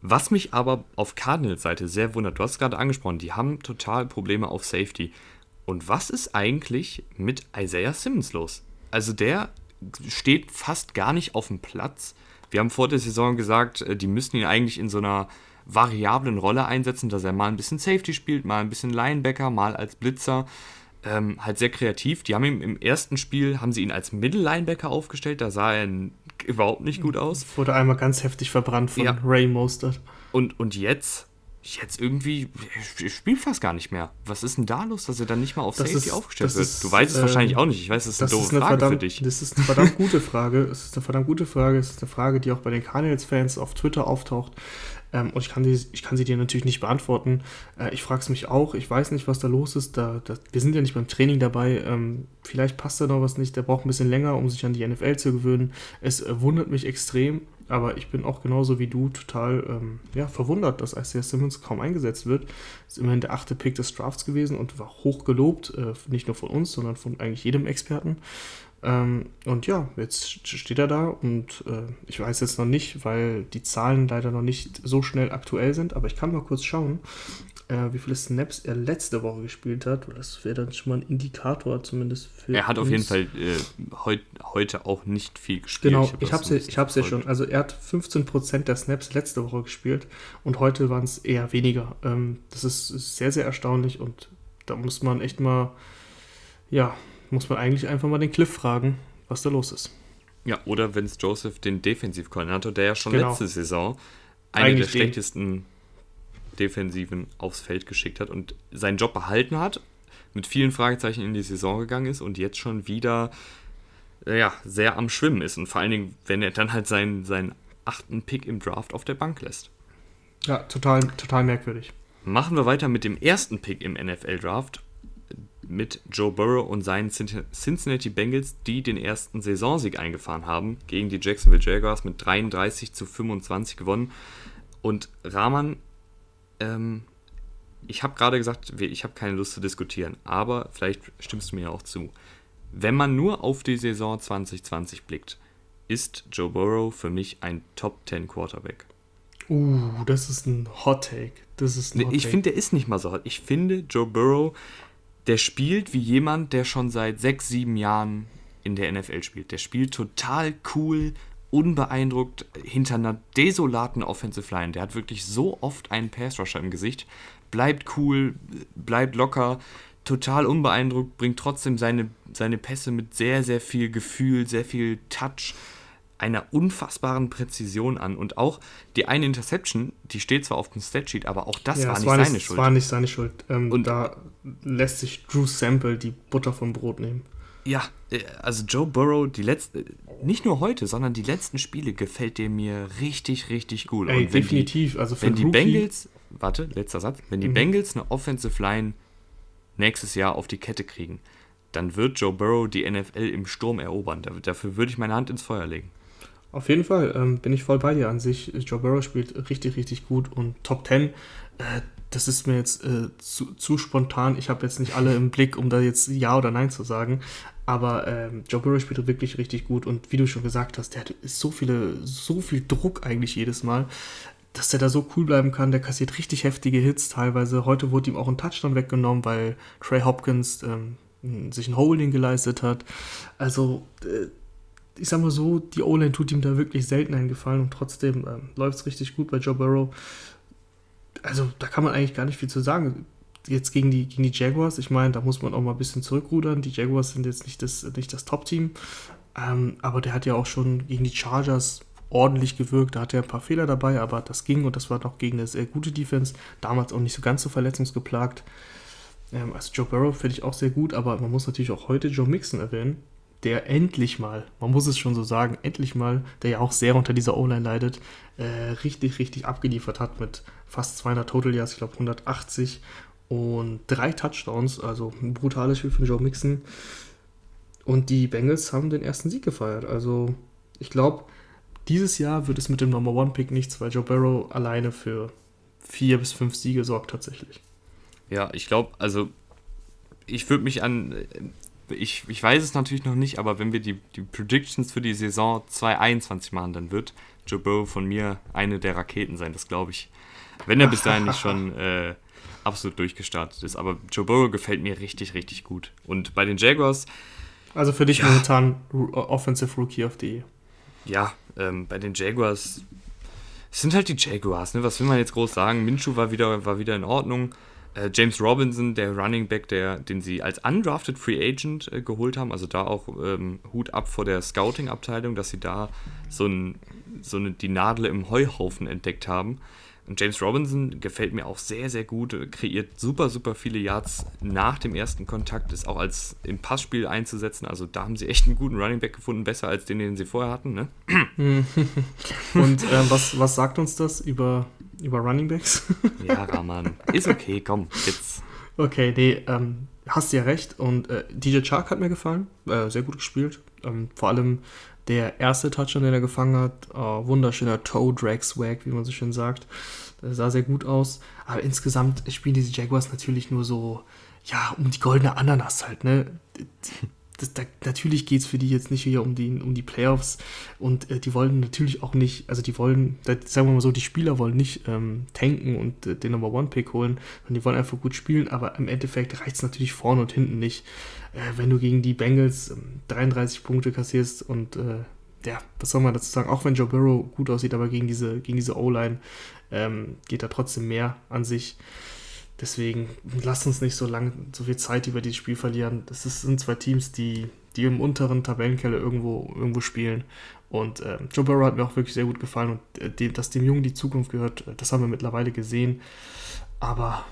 was mich aber auf Cardinals Seite sehr wundert, du hast es gerade angesprochen, die haben total Probleme auf Safety. Und was ist eigentlich mit Isaiah Simmons los? Also der steht fast gar nicht auf dem Platz. Wir haben vor der Saison gesagt, äh, die müssen ihn eigentlich in so einer variablen Rolle einsetzen, dass er mal ein bisschen Safety spielt, mal ein bisschen Linebacker, mal als Blitzer. Ähm, halt sehr kreativ. Die haben ihn im ersten Spiel, haben sie ihn als Middle-Linebacker aufgestellt, da sah er überhaupt nicht gut aus. Wurde einmal ganz heftig verbrannt von ja. Ray Mostert. Und, und jetzt jetzt irgendwie, ich spiele fast gar nicht mehr. Was ist denn da los, dass er dann nicht mal auf das Safety ist, aufgestellt wird? Ist, du weißt es ähm, wahrscheinlich auch nicht. Ich weiß, das ist eine doofe Frage verdammt, für dich. Das ist eine verdammt gute Frage. Es ist eine verdammt gute Frage. Es ist eine Frage, die auch bei den Cardinals-Fans auf Twitter auftaucht. Ähm, und ich kann, die, ich kann sie dir natürlich nicht beantworten. Äh, ich frage es mich auch. Ich weiß nicht, was da los ist. Da, da, wir sind ja nicht beim Training dabei. Ähm, vielleicht passt da noch was nicht. Der braucht ein bisschen länger, um sich an die NFL zu gewöhnen. Es äh, wundert mich extrem. Aber ich bin auch genauso wie du total ähm, ja, verwundert, dass Isaiah Simmons kaum eingesetzt wird. Ist immerhin der achte Pick des Drafts gewesen und war hoch gelobt. Äh, nicht nur von uns, sondern von eigentlich jedem Experten. Ähm, und ja, jetzt steht er da und äh, ich weiß jetzt noch nicht, weil die Zahlen leider noch nicht so schnell aktuell sind, aber ich kann mal kurz schauen, äh, wie viele Snaps er letzte Woche gespielt hat. Das wäre dann schon mal ein Indikator zumindest für. Er hat uns. auf jeden Fall äh, heut, heute auch nicht viel gespielt. Genau, ich habe es ja, ja schon. Also er hat 15% der Snaps letzte Woche gespielt und heute waren es eher weniger. Ähm, das ist sehr, sehr erstaunlich und da muss man echt mal, ja, muss man eigentlich einfach mal den Cliff fragen, was da los ist. Ja, oder Vince Joseph, den Defensivkoordinator, der ja schon genau. letzte Saison eine eigentlich der schlechtesten Defensiven aufs Feld geschickt hat und seinen Job behalten hat, mit vielen Fragezeichen in die Saison gegangen ist und jetzt schon wieder ja, sehr am Schwimmen ist. Und vor allen Dingen, wenn er dann halt seinen, seinen achten Pick im Draft auf der Bank lässt. Ja, total, total merkwürdig. Machen wir weiter mit dem ersten Pick im NFL-Draft mit Joe Burrow und seinen Cincinnati Bengals, die den ersten Saisonsieg eingefahren haben, gegen die Jacksonville Jaguars mit 33 zu 25 gewonnen. Und Rahman, ähm, ich habe gerade gesagt, ich habe keine Lust zu diskutieren, aber vielleicht stimmst du mir auch zu. Wenn man nur auf die Saison 2020 blickt, ist Joe Burrow für mich ein Top 10 Quarterback. Uh, das ist ein Hot Take. Das ist ein Hot ich finde, der ist nicht mal so hot. Ich finde, Joe Burrow, der spielt wie jemand, der schon seit sechs, sieben Jahren in der NFL spielt. Der spielt total cool, unbeeindruckt hinter einer desolaten Offensive Line. Der hat wirklich so oft einen Pass Rusher im Gesicht. Bleibt cool, bleibt locker, total unbeeindruckt, bringt trotzdem seine, seine Pässe mit sehr, sehr viel Gefühl, sehr viel Touch, einer unfassbaren Präzision an. Und auch die eine Interception, die steht zwar auf dem Statsheet, aber auch das ja, war, nicht war, nicht seine Schuld. war nicht seine Schuld. Ähm, und da lässt sich Drew Sample die Butter vom Brot nehmen. Ja, äh, also Joe Burrow, die letzten, nicht nur heute, sondern die letzten Spiele gefällt der mir richtig, richtig gut. Ey, definitiv. Die, also für wenn die Bengals, warte, letzter Satz, wenn die mhm. Bengals eine Offensive Line nächstes Jahr auf die Kette kriegen, dann wird Joe Burrow die NFL im Sturm erobern. Dafür würde ich meine Hand ins Feuer legen. Auf jeden Fall ähm, bin ich voll bei dir an sich. Joe Burrow spielt richtig, richtig gut und Top 10, äh, das ist mir jetzt äh, zu, zu, spontan. Ich habe jetzt nicht alle im Blick, um da jetzt Ja oder Nein zu sagen. Aber ähm, Joe Burrow spielt wirklich richtig gut und wie du schon gesagt hast, der hat so viele, so viel Druck eigentlich jedes Mal, dass der da so cool bleiben kann. Der kassiert richtig heftige Hits teilweise. Heute wurde ihm auch ein Touchdown weggenommen, weil Trey Hopkins ähm, sich ein Holding geleistet hat. Also äh, ich sag mal so, die O-Line tut ihm da wirklich selten einen Gefallen und trotzdem ähm, läuft es richtig gut bei Joe Burrow. Also da kann man eigentlich gar nicht viel zu sagen. Jetzt gegen die, gegen die Jaguars, ich meine, da muss man auch mal ein bisschen zurückrudern. Die Jaguars sind jetzt nicht das, nicht das Top-Team, ähm, aber der hat ja auch schon gegen die Chargers ordentlich gewirkt. Da hatte er ein paar Fehler dabei, aber das ging und das war noch gegen eine sehr gute Defense. Damals auch nicht so ganz so verletzungsgeplagt. Ähm, also Joe Burrow finde ich auch sehr gut, aber man muss natürlich auch heute Joe Mixon erwähnen der endlich mal, man muss es schon so sagen, endlich mal, der ja auch sehr unter dieser O-Line leidet, äh, richtig, richtig abgeliefert hat mit fast 200 Total Yards, ich glaube 180 und drei Touchdowns, also ein brutales Spiel von Joe Mixon. Und die Bengals haben den ersten Sieg gefeiert. Also ich glaube, dieses Jahr wird es mit dem Number One Pick nichts, weil Joe Barrow alleine für vier bis fünf Siege sorgt tatsächlich. Ja, ich glaube, also ich würde mich an ich, ich weiß es natürlich noch nicht, aber wenn wir die, die Predictions für die Saison 2021 machen, dann wird Joe Burrow von mir eine der Raketen sein, das glaube ich. Wenn er bis dahin nicht schon äh, absolut durchgestartet ist. Aber Joe Burrow gefällt mir richtig, richtig gut. Und bei den Jaguars. Also für dich ja, momentan Offensive Rookie of the Year. Ja, ähm, bei den Jaguars. Es sind halt die Jaguars, ne? Was will man jetzt groß sagen? Minshu war wieder, war wieder in Ordnung. Äh, James Robinson, der Running Back, der, den sie als undrafted Free Agent äh, geholt haben, also da auch ähm, Hut ab vor der Scouting-Abteilung, dass sie da so, ein, so eine, die Nadel im Heuhaufen entdeckt haben. Und James Robinson gefällt mir auch sehr, sehr gut, kreiert super, super viele Yards nach dem ersten Kontakt, ist auch als im Passspiel einzusetzen. Also da haben sie echt einen guten Running Back gefunden, besser als den, den sie vorher hatten. Ne? Und äh, was, was sagt uns das über, über Running Backs? ja, Rahman, ist okay, komm, jetzt. Okay, nee, ähm, hast ja recht. Und äh, DJ Chark hat mir gefallen, äh, sehr gut gespielt. Ähm, vor allem der erste Touchdown, den er gefangen hat, oh, wunderschöner Toe-Drag-Swag, wie man so schön sagt. Das sah sehr gut aus. Aber insgesamt spielen diese Jaguars natürlich nur so, ja, um die goldene Ananas halt, ne? Das, da, natürlich geht es für die jetzt nicht hier um die, um die Playoffs und äh, die wollen natürlich auch nicht, also die wollen, sagen wir mal so, die Spieler wollen nicht ähm, tanken und äh, den Number One Pick holen, sondern die wollen einfach gut spielen, aber im Endeffekt reicht es natürlich vorne und hinten nicht äh, wenn du gegen die Bengals 33 ähm, Punkte kassierst und äh, ja, was soll man dazu sagen? Auch wenn Joe Burrow gut aussieht, aber gegen diese, gegen diese O-Line ähm, geht da trotzdem mehr an sich. Deswegen lass uns nicht so lange, so viel Zeit über dieses Spiel verlieren. Das ist, sind zwei Teams, die, die im unteren Tabellenkeller irgendwo, irgendwo spielen. Und ähm, Joe Burrow hat mir auch wirklich sehr gut gefallen und äh, dem, dass dem Jungen die Zukunft gehört, äh, das haben wir mittlerweile gesehen. Aber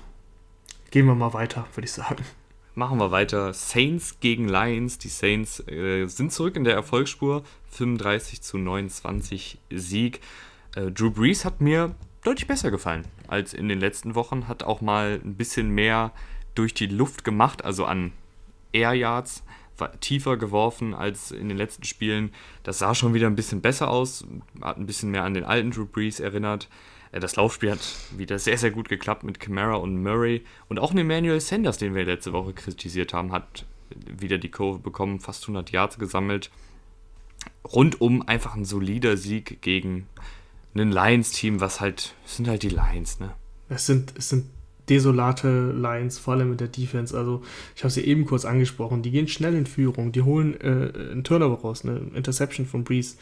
gehen wir mal weiter, würde ich sagen. Machen wir weiter. Saints gegen Lions. Die Saints äh, sind zurück in der Erfolgsspur. 35 zu 29 Sieg. Äh, Drew Brees hat mir deutlich besser gefallen als in den letzten Wochen. Hat auch mal ein bisschen mehr durch die Luft gemacht, also an Air Yards. Tiefer geworfen als in den letzten Spielen. Das sah schon wieder ein bisschen besser aus. Hat ein bisschen mehr an den alten Drew Brees erinnert. Äh, das Laufspiel hat wieder sehr, sehr gut geklappt mit Camara und Murray. Und auch Emmanuel Sanders, den wir letzte Woche kritisiert haben, hat wieder die Kurve bekommen, fast 100 Yards gesammelt. rundum einfach ein solider Sieg gegen ein Lions-Team, was halt, sind halt die Lions, ne? Es sind, es sind desolate Lions, vor allem mit der Defense. Also, ich habe sie eben kurz angesprochen. Die gehen schnell in Führung, die holen äh, einen Turnover raus, eine Interception von Breeze,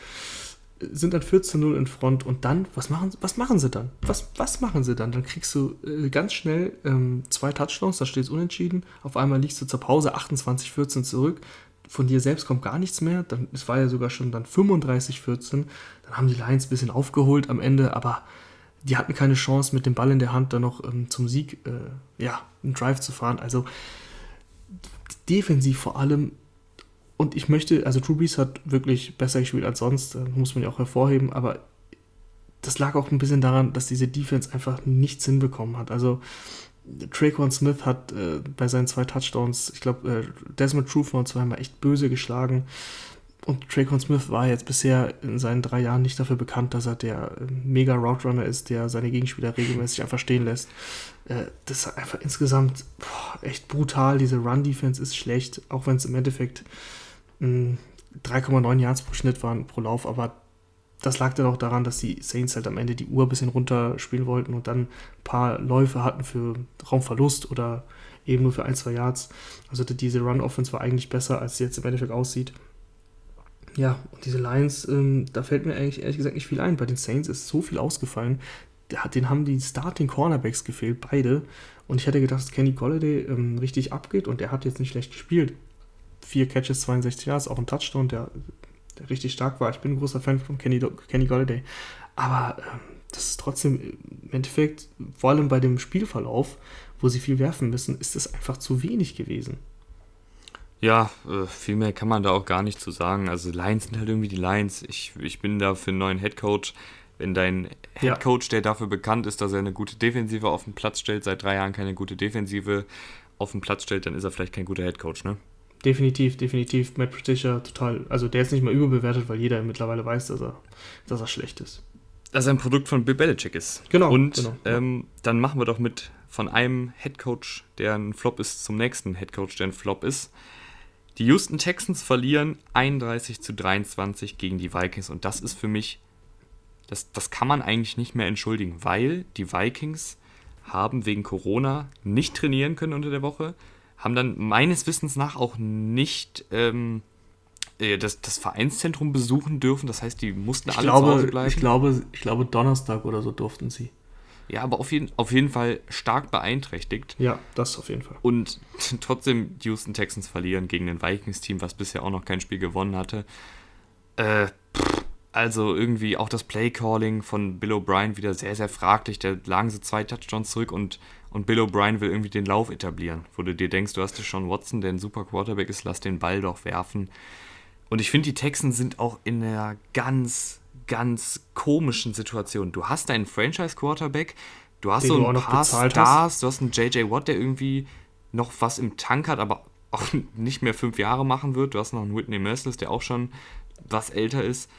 sind dann 14-0 in Front und dann, was machen, was machen sie dann? Was, was machen sie dann? Dann kriegst du äh, ganz schnell ähm, zwei Touchdowns, da steht es unentschieden. Auf einmal liegst du zur Pause 28-14 zurück. Von dir selbst kommt gar nichts mehr. Dann, es war ja sogar schon dann 35-14. Dann haben die Lions ein bisschen aufgeholt am Ende, aber die hatten keine Chance, mit dem Ball in der Hand dann noch ähm, zum Sieg, äh, ja, einen Drive zu fahren. Also defensiv vor allem. Und ich möchte, also Drew Brees hat wirklich besser gespielt als sonst, äh, muss man ja auch hervorheben, aber das lag auch ein bisschen daran, dass diese Defense einfach nichts hinbekommen hat. Also Traquan Smith hat äh, bei seinen zwei Touchdowns, ich glaube, äh, Desmond Trufant zweimal echt böse geschlagen. Und Traquan Smith war jetzt bisher in seinen drei Jahren nicht dafür bekannt, dass er der äh, mega Route Runner ist, der seine Gegenspieler regelmäßig einfach stehen lässt. Äh, das ist einfach insgesamt boah, echt brutal. Diese Run-Defense ist schlecht, auch wenn es im Endeffekt 3,9 Yards pro Schnitt waren pro Lauf. Aber das lag dann auch daran, dass die Saints halt am Ende die Uhr ein bisschen runterspielen wollten und dann ein paar Läufe hatten für Raumverlust oder eben nur für ein, zwei Yards. Also diese Run-Offense war eigentlich besser, als sie jetzt im Endeffekt aussieht. Ja, und diese Lions, ähm, da fällt mir eigentlich ehrlich gesagt nicht viel ein. Bei den Saints ist so viel ausgefallen. Den haben die Starting Cornerbacks gefehlt, beide. Und ich hätte gedacht, dass Kenny Golladay ähm, richtig abgeht und der hat jetzt nicht schlecht gespielt. Vier Catches, 62 Yards, auch ein Touchdown, der, der richtig stark war. Ich bin ein großer Fan von Kenny, Kenny Golladay. Aber ähm, das ist trotzdem im Endeffekt, vor allem bei dem Spielverlauf, wo sie viel werfen müssen, ist es einfach zu wenig gewesen. Ja, äh, viel mehr kann man da auch gar nicht zu sagen. Also Lions sind halt irgendwie die Lions. Ich, ich bin da für einen neuen Headcoach. Wenn dein Headcoach, ja. der dafür bekannt ist, dass er eine gute Defensive auf den Platz stellt, seit drei Jahren keine gute Defensive auf den Platz stellt, dann ist er vielleicht kein guter Headcoach, ne? Definitiv, definitiv. Matt Patricia total, also der ist nicht mal überbewertet, weil jeder mittlerweile weiß, dass er, dass er schlecht ist. Dass er ein Produkt von Bill Belichick ist. Genau. Und genau, ähm, dann machen wir doch mit von einem Headcoach, der ein Flop ist, zum nächsten Headcoach, der ein Flop ist. Die Houston Texans verlieren 31 zu 23 gegen die Vikings und das ist für mich, das, das kann man eigentlich nicht mehr entschuldigen, weil die Vikings haben wegen Corona nicht trainieren können unter der Woche, haben dann meines Wissens nach auch nicht ähm, äh, das, das Vereinszentrum besuchen dürfen. Das heißt, die mussten ich alle glaube, zu Hause bleiben. Ich glaube, ich glaube, Donnerstag oder so durften sie. Ja, aber auf jeden, auf jeden Fall stark beeinträchtigt. Ja, das auf jeden Fall. Und trotzdem die Houston Texans verlieren gegen ein Vikings-Team, was bisher auch noch kein Spiel gewonnen hatte. Äh, also irgendwie auch das Play-Calling von Bill O'Brien wieder sehr, sehr fraglich. Da lagen sie zwei Touchdowns zurück und, und Bill O'Brien will irgendwie den Lauf etablieren. Wo du dir denkst, du hast Sean Watson, der ein super Quarterback ist, lass den Ball doch werfen. Und ich finde, die Texans sind auch in einer ganz ganz komischen Situation. Du hast einen Franchise-Quarterback, du hast Den so ein paar Stars, hast. du hast einen J.J. Watt, der irgendwie noch was im Tank hat, aber auch nicht mehr fünf Jahre machen wird. Du hast noch einen Whitney Merciless, der auch schon was älter ist.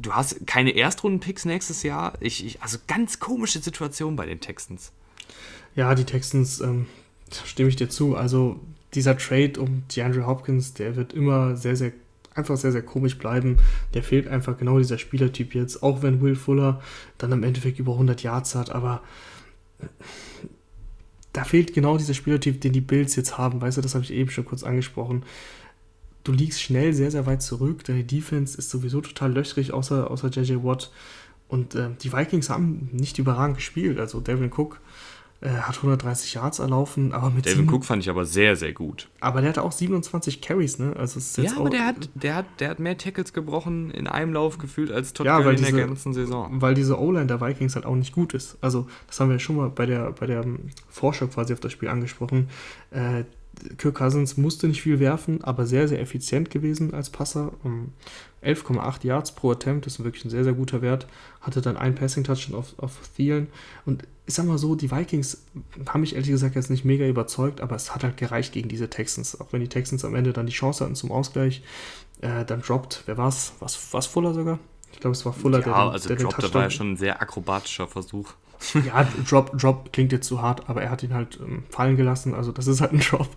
Du hast keine Erstrunden-Picks nächstes Jahr. Ich, ich, also ganz komische Situation bei den Texans. Ja, die Texans, ähm, stimme ich dir zu. Also dieser Trade um DeAndre Hopkins, der wird immer sehr, sehr einfach sehr, sehr komisch bleiben. Der fehlt einfach genau dieser Spielertyp jetzt, auch wenn Will Fuller dann im Endeffekt über 100 Yards hat, aber da fehlt genau dieser Spielertyp, den die Bills jetzt haben. Weißt du, das habe ich eben schon kurz angesprochen. Du liegst schnell sehr, sehr weit zurück. Deine Defense ist sowieso total löchrig, außer, außer JJ Watt. Und äh, die Vikings haben nicht überragend gespielt. Also Devin Cook er hat 130 Yards erlaufen, aber mit. Devin Cook fand ich aber sehr, sehr gut. Aber der hatte auch 27 Carries, ne? Also ist jetzt ja, aber der hat, der, hat, der hat mehr Tackles gebrochen in einem Lauf gefühlt als Todd ja, in diese, der ganzen Saison. Weil diese O-Line der Vikings halt auch nicht gut ist. Also, das haben wir ja schon mal bei der, bei der Vorschau quasi auf das Spiel angesprochen. Äh, Kirk Cousins musste nicht viel werfen, aber sehr, sehr effizient gewesen als Passer. Um 11,8 Yards pro Attempt, das ist wirklich ein sehr, sehr guter Wert. Hatte dann einen Passing-Touch auf, auf Thielen. Und ich sag mal so, die Vikings haben mich ehrlich gesagt jetzt nicht mega überzeugt, aber es hat halt gereicht gegen diese Texans. Auch wenn die Texans am Ende dann die Chance hatten zum Ausgleich, äh, dann droppt, wer war's? Was, was Fuller sogar? Ich glaube, es war Fuller, ja, der, also der, Drop, da war ja schon ein sehr akrobatischer Versuch. Ja, Drop, Drop klingt jetzt zu hart, aber er hat ihn halt ähm, fallen gelassen. Also das ist halt ein Drop.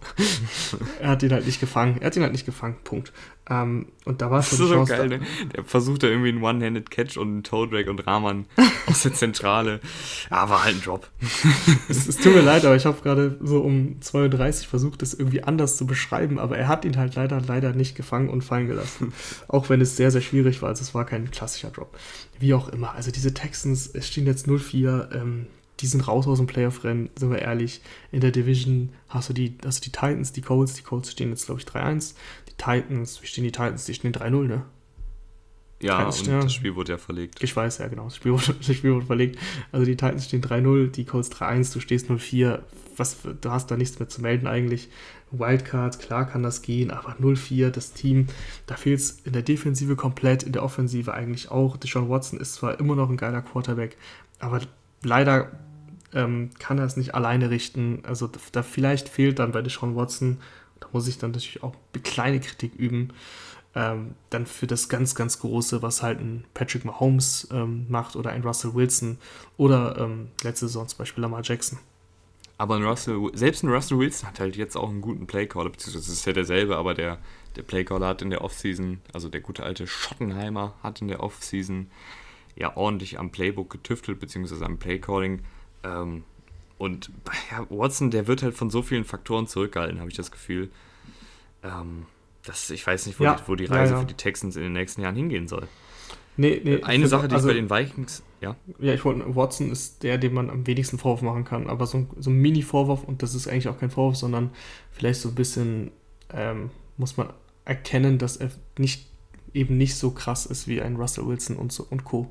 er hat ihn halt nicht gefangen. Er hat ihn halt nicht gefangen. Punkt. Ähm, und da war es so geil, ne? Der versucht da irgendwie einen One-Handed-Catch und einen Toe-Drag und Rahman aus der Zentrale. Ja, war halt ein Drop. es, es tut mir leid, aber ich habe gerade so um 2.30 Uhr versucht, das irgendwie anders zu beschreiben, aber er hat ihn halt leider, leider nicht gefangen und fallen gelassen. Auch wenn es sehr, sehr schwierig war. Also es war kein klassischer Drop. Wie auch immer. Also diese Texans, es stehen jetzt 0-4. Ähm, die sind raus aus dem Playoff-Rennen, sind wir ehrlich. In der Division hast du die, hast du die Titans, die Colts. Die Colts stehen jetzt, glaube ich, 3-1. Titans, wie stehen die Titans? Die stehen 3-0, ne? Ja, Titans, und ja. das Spiel wurde ja verlegt. Ich weiß, ja, genau. Das Spiel wurde, das Spiel wurde verlegt. Also die Titans stehen 3-0, die Colts 3-1, du stehst 0-4. Was, du hast da nichts mehr zu melden eigentlich. Wildcards, klar kann das gehen, aber 0-4, das Team, da fehlt es in der Defensive komplett, in der Offensive eigentlich auch. Deshaun Watson ist zwar immer noch ein geiler Quarterback, aber leider ähm, kann er es nicht alleine richten. Also da, da vielleicht fehlt dann bei Deshaun Watson, da muss ich dann natürlich auch eine kleine Kritik üben, ähm, dann für das ganz, ganz Große, was halt ein Patrick Mahomes ähm, macht oder ein Russell Wilson oder ähm, letzte Saison zum Beispiel Lamar Jackson. Aber ein Russell, selbst ein Russell Wilson hat halt jetzt auch einen guten Playcaller, beziehungsweise es ist ja derselbe, aber der, der Playcaller hat in der Offseason, also der gute alte Schottenheimer hat in der Offseason ja ordentlich am Playbook getüftelt, beziehungsweise am Playcalling. Ähm, und ja, Watson, der wird halt von so vielen Faktoren zurückgehalten, habe ich das Gefühl. Ähm, das, ich weiß nicht, wo, Ja, die, wo die Reise ja. für die Texans in den nächsten Jahren hingehen soll. Nee, nee, Eine Sache, die also, ich bei den Vikings, ja, Ja, ich wollte, Watson ist der, dem man am wenigsten Vorwurf machen kann, aber so, ein- so ein Mini-Vorwurf, und das ist eigentlich auch kein Vorwurf, sondern vielleicht so ein bisschen ähm, muss man erkennen, dass er nicht eben nicht so krass ist wie ein Russell Wilson und, so, und Co.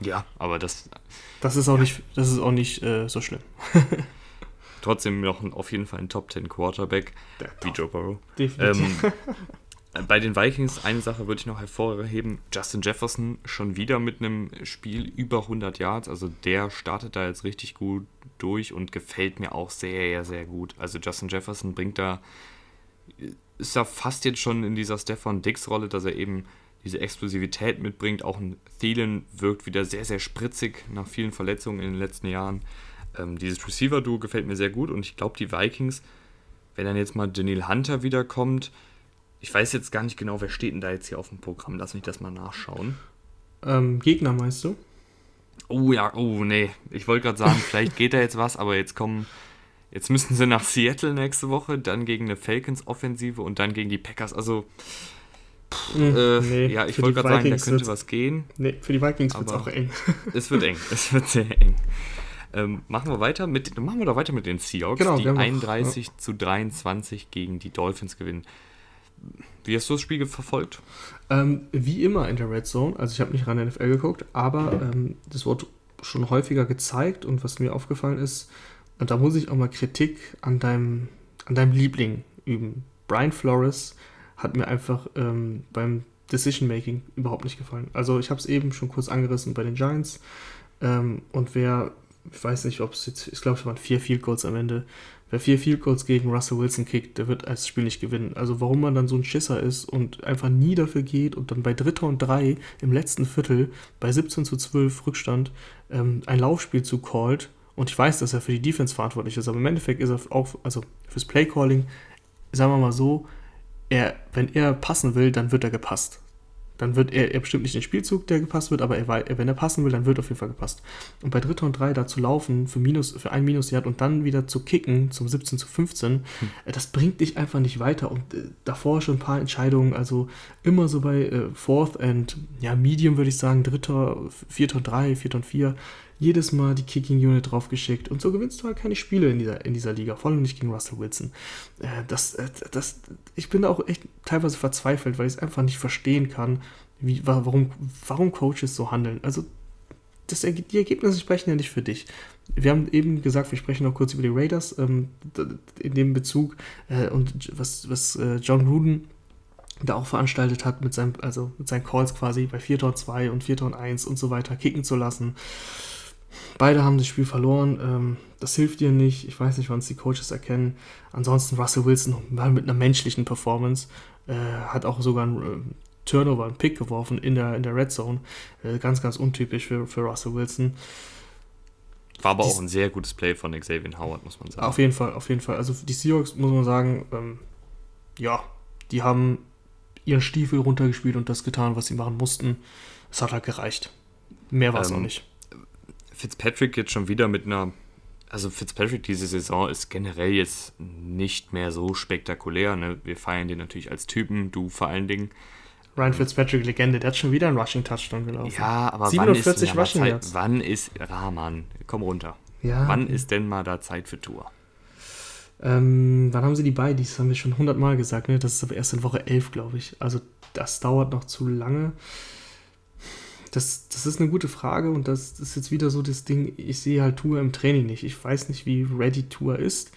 ja, aber das Das ist auch nicht, das ist auch nicht äh, so schlimm. trotzdem noch ein, auf jeden Fall ein Top 10 Quarterback Der wie Joe Burrow. Definitiv. Ähm, bei den Vikings, eine Sache würde ich noch hervorheben: Justin Jefferson schon wieder mit einem Spiel über 100 Yards. Also der startet da jetzt richtig gut durch und gefällt mir auch sehr, sehr gut. Also Justin Jefferson bringt da, ist da fast jetzt schon in dieser Stefan Dix-Rolle, dass er eben diese Explosivität mitbringt. Auch ein Thielen wirkt wieder sehr, sehr spritzig nach vielen Verletzungen in den letzten Jahren. Ähm, dieses Receiver-Duo gefällt mir sehr gut und ich glaube, die Vikings, wenn dann jetzt mal Daniel Hunter wiederkommt, ich weiß jetzt gar nicht genau, wer steht denn da jetzt hier auf dem Programm. Lass mich das mal nachschauen. ähm, Gegner meinst du? Oh ja, oh nee. Ich wollte gerade sagen, vielleicht geht da jetzt was, aber jetzt kommen. Jetzt müssten sie nach Seattle nächste Woche, dann gegen eine Falcons-Offensive und dann gegen die Packers. Also, Hm, äh, nee, ja, ich wollte gerade sagen, da könnte was gehen. Nee, für die Vikings wird es auch eng. Es wird eng. Es wird sehr eng. Ähm, machen wir weiter mit, machen wir doch weiter mit den Seahawks, Genau, die wir haben noch, 31 zu 23 gegen die Dolphins gewinnen. Wie hast du das Spiel verfolgt? Ähm, wie immer in der Red Zone, also ich habe nicht rein NFL geguckt, aber ähm, das wurde schon häufiger gezeigt und was mir aufgefallen ist, und da muss ich auch mal Kritik an deinem, an deinem Liebling üben. Brian Flores hat mir einfach ähm, beim Decision Making überhaupt nicht gefallen. Also ich habe es eben schon kurz angerissen bei den Giants ähm, und wer, ich weiß nicht, ob es jetzt, ich glaube, es waren vier Field Goals am Ende. Wer vier Field Goals gegen Russell Wilson kickt, der wird das Spiel nicht gewinnen. Also warum man dann so ein Schisser ist und einfach nie dafür geht und dann bei Dritter und Drei im letzten Viertel bei 17 zu 12 Rückstand ähm, ein Laufspiel zu callt und ich weiß, dass er für die Defense verantwortlich ist, aber im Endeffekt ist er auch, also fürs Playcalling, sagen wir mal so, er, wenn er passen will, dann wird er gepasst. Dann wird er, er bestimmt nicht den Spielzug, der gepasst wird, aber er, wenn er passen will, dann wird auf jeden Fall gepasst. Und bei Dritter und Drei da zu laufen für, Minus, für ein Minusyard und dann wieder zu kicken zum 17 zu 15, äh, das bringt dich einfach nicht weiter. Und äh, davor schon ein paar Entscheidungen, also immer so bei äh, Fourth and ja, Medium würde ich sagen, Dritter, Vierter und Drei, Vierter und Vier, jedes Mal die Kicking Unit draufgeschickt und so gewinnst du halt keine Spiele in dieser, in dieser Liga, vor allem nicht gegen Russell Wilson. Äh, das, äh, das, ich bin da auch echt teilweise verzweifelt, weil ich es einfach nicht verstehen kann, wie, wa- warum, warum Coaches so handeln. Also das, die Ergebnisse sprechen ja nicht für dich. Wir haben eben gesagt, wir sprechen noch kurz über die Raiders ähm, in dem Bezug äh, und was, was äh, John Gruden da auch veranstaltet hat mit seinem, also mit seinen Calls quasi bei 4 und 2 und 4 und 1 und so weiter kicken zu lassen. Beide haben das Spiel verloren. Ähm, das hilft dir nicht. Ich weiß nicht, wann es die Coaches erkennen. Ansonsten Russell Wilson mal mit einer menschlichen Performance. Äh, hat auch sogar einen äh, Turnover, einen Pick geworfen in der, in der Red Zone. Äh, ganz, ganz untypisch für, für Russell Wilson. War aber auch ein sehr gutes Play von Xavier Howard, muss man sagen. Auf jeden Fall, auf jeden Fall. Also die Seahawks, muss man sagen, ähm, ja, die haben ihren Stiefel runtergespielt und das getan, was sie machen mussten. Es hat halt gereicht. Mehr war es ähm, auch nicht. Fitzpatrick jetzt schon wieder mit einer. Also Fitzpatrick diese Saison ist generell jetzt nicht mehr so spektakulär. Ne? Wir feiern den natürlich als Typen, du vor allen Dingen. Ryan Fitzpatrick, Legende, der hat schon wieder einen Rushing-Touchdown gelaufen. Ja, aber 47 wann ist, Rushing Zeit, wann ist Rahman? Komm runter. Ja. Wann ist denn mal da Zeit für Tour? Ähm, wann haben sie die bei? Das haben wir schon hundertmal gesagt, ne? Das ist aber erst in Woche 11, glaube ich. Also das dauert noch zu lange. Das, das ist eine gute Frage und das, ist jetzt wieder so das Ding, ich sehe halt Tour im Training nicht. Ich weiß nicht, wie ready Tour ist,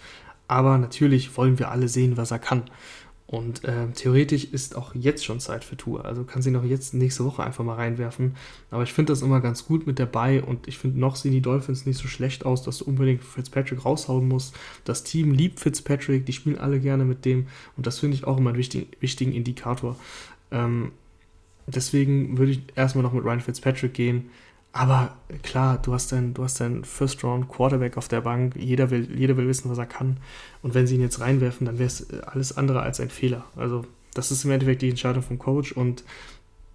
aber natürlich wollen wir alle sehen, was er kann. Und äh, theoretisch ist auch jetzt schon Zeit für Tour. Also kann sie noch jetzt nächste Woche einfach mal reinwerfen. Aber ich finde das immer ganz gut mit dabei und ich finde noch sehen die Dolphins nicht so schlecht aus, dass du unbedingt Fitzpatrick raushauen musst. Das Team liebt Fitzpatrick, die spielen alle gerne mit dem und das finde ich auch immer einen wichtigen, wichtigen Indikator. Ähm, deswegen würde ich erstmal noch mit Ryan Fitzpatrick gehen. Aber klar, du hast deinen, du hast deinen First Round Quarterback auf der Bank. Jeder will, jeder will wissen, was er kann. Und wenn sie ihn jetzt reinwerfen, dann wäre es alles andere als ein Fehler. Also, das ist im Endeffekt die Entscheidung vom Coach. Und